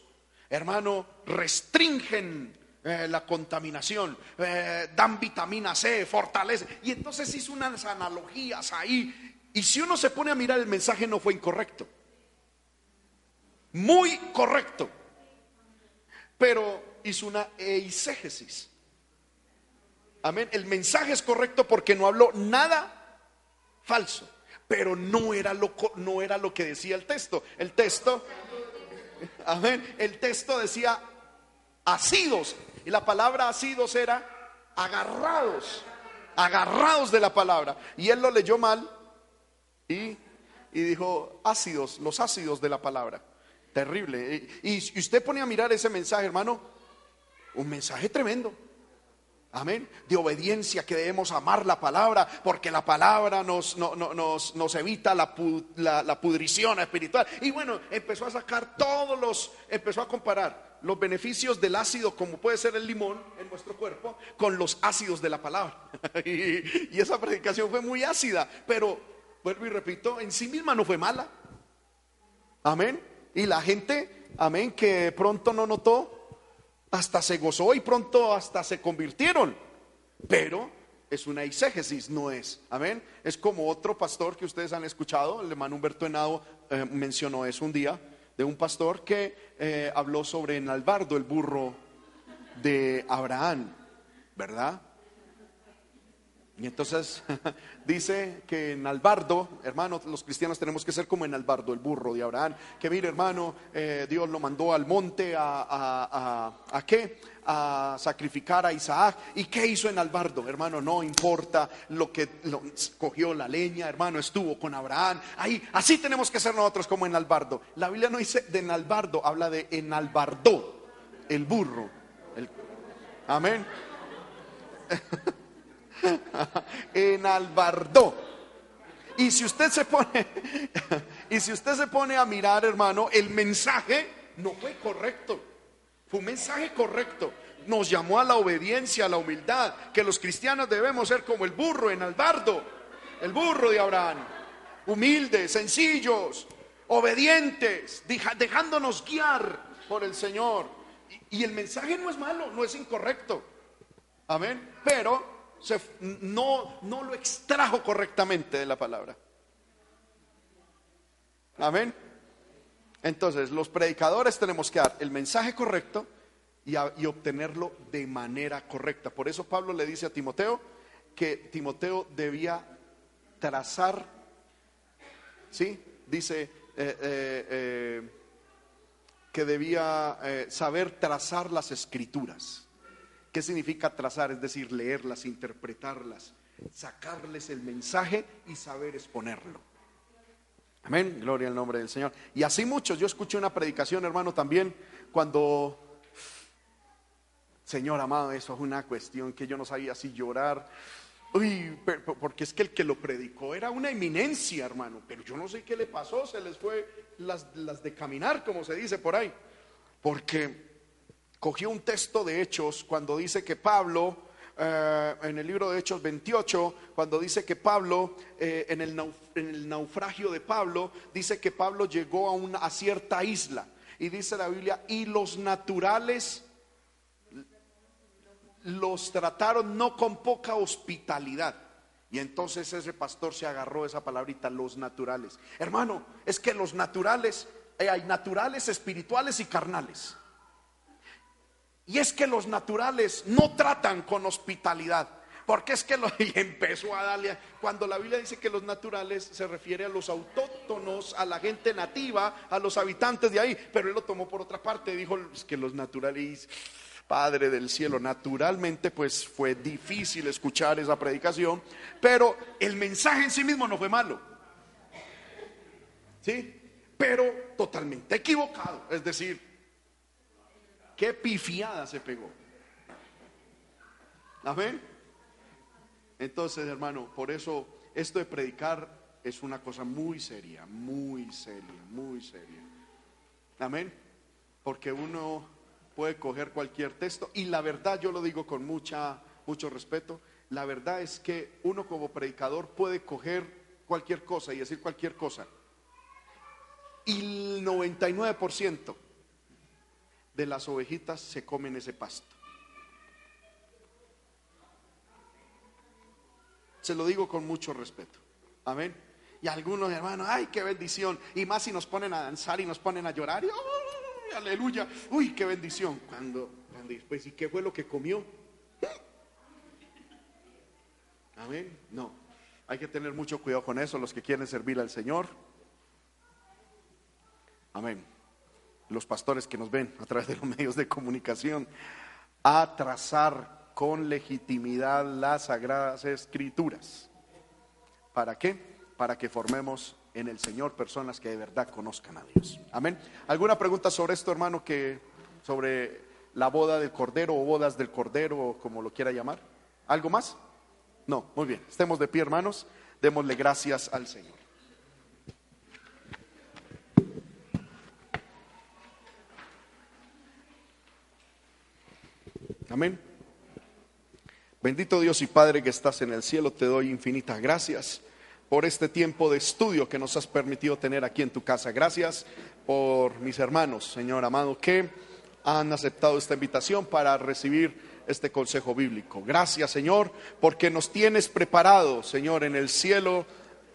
hermano, restringen eh, la contaminación, eh, dan vitamina C, fortalece. Y entonces hizo unas analogías ahí. Y si uno se pone a mirar, el mensaje no fue incorrecto. Muy correcto. Pero hizo una eisegesis. Amén. El mensaje es correcto porque no habló nada falso. Pero no era lo, no era lo que decía el texto. El texto, amén. El texto decía asidos y la palabra asidos era agarrados, agarrados de la palabra. Y él lo leyó mal y, dijo ácidos, los ácidos de la palabra. Terrible. Y, y usted pone a mirar ese mensaje, hermano, un mensaje tremendo. Amén. De obediencia que debemos amar la palabra porque la palabra nos, nos, evita la, la, pudrición espiritual. Y bueno, empezó a sacar todos los, empezó a comparar los beneficios del ácido como puede ser el limón en nuestro cuerpo con los ácidos de la palabra. y, esa predicación fue muy ácida, pero vuelvo y repito, en sí misma no fue mala. Amén. Y la gente, amén, que pronto no notó hasta se gozó y pronto hasta se convirtieron. Pero es una exégesis, no es. Amén. Es como otro pastor que ustedes han escuchado, el hermano Humberto Henao eh, mencionó eso un día, de un pastor que eh, habló sobre Nalbardo, el burro de Abraham, ¿verdad? Y entonces dice que en Albardo, hermano, los cristianos tenemos que ser como en Albardo, el burro de Abraham. Que mire, hermano, eh, Dios lo mandó al monte a, a, a, qué? A sacrificar a Isaac. ¿Y qué hizo en Albardo? Hermano, no importa lo que cogió la leña, hermano, estuvo con Abraham. Ahí, así tenemos que ser nosotros como en Albardo. La Biblia no dice de Albardo, habla de en Albardo, el burro. amén. en Albardó. Y si usted se pone, y si usted se pone a mirar, hermano, el mensaje no fue correcto. Fue un mensaje correcto. Nos llamó a la obediencia, a la humildad, que los cristianos debemos ser como el burro en Albardo, el burro de Abraham. Humildes, sencillos, obedientes, dejándonos guiar por el Señor. Y el mensaje no es malo, no es incorrecto. Amén. Pero no, no lo extrajo correctamente de la palabra. Amén. Entonces, los predicadores tenemos que dar el mensaje correcto y, y obtenerlo de manera correcta. Por eso Pablo le dice a Timoteo que Timoteo debía trazar, ¿sí? Dice eh, eh, eh, que debía saber trazar las escrituras. ¿Qué significa trazar? Es decir, leerlas, interpretarlas, sacarles el mensaje y saber exponerlo. Amén, gloria al nombre del Señor. Y así muchos, yo escuché una predicación, hermano, también cuando, Señor amado, eso es una cuestión que yo no sabía si llorar. Uy, porque es que el que lo predicó era una eminencia, hermano, pero yo no sé qué le pasó, se les fue las, las de caminar, como se dice por ahí. Porque cogió un texto de Hechos cuando dice que Pablo, eh, en el libro de Hechos 28, cuando dice que Pablo, eh, en, el en el naufragio de Pablo, dice que Pablo llegó a, una, a cierta isla. Y dice la Biblia, y los naturales los trataron no con poca hospitalidad. Y entonces ese pastor se agarró esa palabrita, los naturales. Hermano, es que los naturales, eh, hay naturales espirituales y carnales. Y es que los naturales no tratan con hospitalidad. Porque es que lo, y empezó a darle, cuando la Biblia dice que los naturales se refiere a los autóctonos, a la gente nativa, a los habitantes de ahí, pero él lo tomó por otra parte, dijo es que los naturales, Padre del cielo, naturalmente pues fue difícil escuchar esa predicación, pero el mensaje en sí mismo no fue malo. ¿Sí? Pero totalmente equivocado, es decir, qué pifiada se pegó. Amén. Entonces, hermano, por eso esto de predicar es una cosa muy seria, muy seria, muy seria. Amén. Porque uno puede coger cualquier texto y la verdad, yo lo digo con mucha, mucho respeto, la verdad es que uno como predicador puede coger cualquier cosa y decir cualquier cosa. Y el 99% de las ovejitas se comen ese pasto. Se lo digo con mucho respeto. Amén. Y algunos hermanos, ay, qué bendición. Y más si nos ponen a danzar y nos ponen a llorar. Y, ¡ay, aleluya. Uy, qué bendición. Cuando, cuando después, ¿y qué fue lo que comió? Amén. No. Hay que tener mucho cuidado con eso, los que quieren servir al Señor. Amén. Los pastores que nos ven a través de los medios de comunicación, a trazar con legitimidad las sagradas escrituras. ¿Para qué? Para que formemos en el Señor personas que de verdad conozcan a Dios. Amén. ¿Alguna pregunta sobre esto, hermano, que sobre la boda del cordero o bodas del cordero o como lo quiera llamar? ¿Algo más? No, muy bien. Estemos de pie, hermanos. Démosle gracias al Señor. Amén. Bendito Dios y Padre que estás en el cielo, te doy infinitas gracias por este tiempo de estudio que nos has permitido tener aquí en tu casa. Gracias por mis hermanos, Señor amado, que han aceptado esta invitación para recibir este consejo bíblico. Gracias, Señor, porque nos tienes preparado, Señor, en el cielo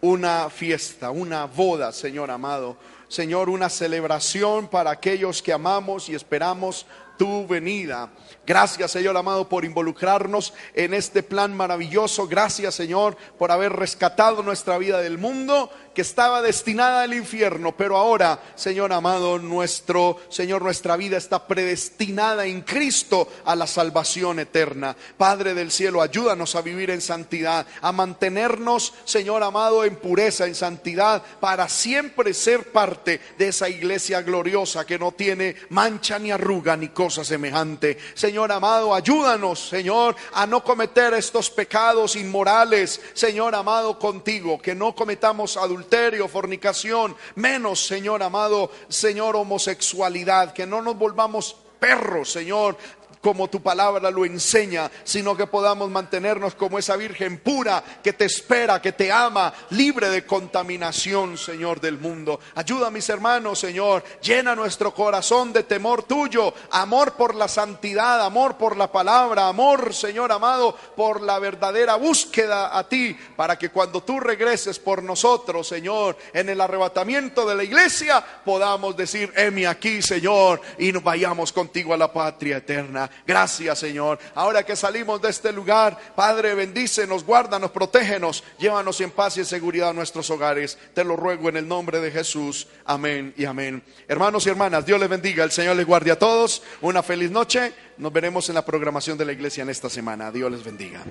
una fiesta, una boda, Señor amado. Señor, una celebración para aquellos que amamos y esperamos tu venida. Gracias, Señor amado, por involucrarnos en este plan maravilloso. Gracias, Señor, por haber rescatado nuestra vida del mundo que estaba destinada al infierno, pero ahora, Señor amado, nuestro Señor, nuestra vida está predestinada en Cristo a la salvación eterna. Padre del cielo, ayúdanos a vivir en santidad, a mantenernos, Señor amado, en pureza, en santidad, para siempre ser parte de esa iglesia gloriosa que no tiene mancha ni arruga ni cosa semejante. Señor amado, ayúdanos, Señor, a no cometer estos pecados inmorales, Señor amado, contigo, que no cometamos adulterio, fornicación, menos, Señor amado, Señor, homosexualidad, que no nos volvamos perros, Señor, como tu palabra lo enseña, sino que podamos mantenernos como esa Virgen pura que te espera, que te ama, libre de contaminación, Señor del mundo. Ayuda a mis hermanos, Señor, llena nuestro corazón de temor tuyo, amor por la santidad, amor por la palabra, amor, Señor amado, por la verdadera búsqueda a ti, para que cuando tú regreses por nosotros, Señor, en el arrebatamiento de la iglesia, podamos decir, heme aquí, Señor, y nos vayamos contigo a la patria eterna. Gracias, Señor. Ahora que salimos de este lugar, Padre, bendícenos, guárdanos, protégenos, llévanos en paz y en seguridad a nuestros hogares. Te lo ruego en el nombre de Jesús. Amén y amén. Hermanos y hermanas, Dios les bendiga, el Señor les guarde a todos. Una feliz noche. Nos veremos en la programación de la iglesia en esta semana. Dios les bendiga.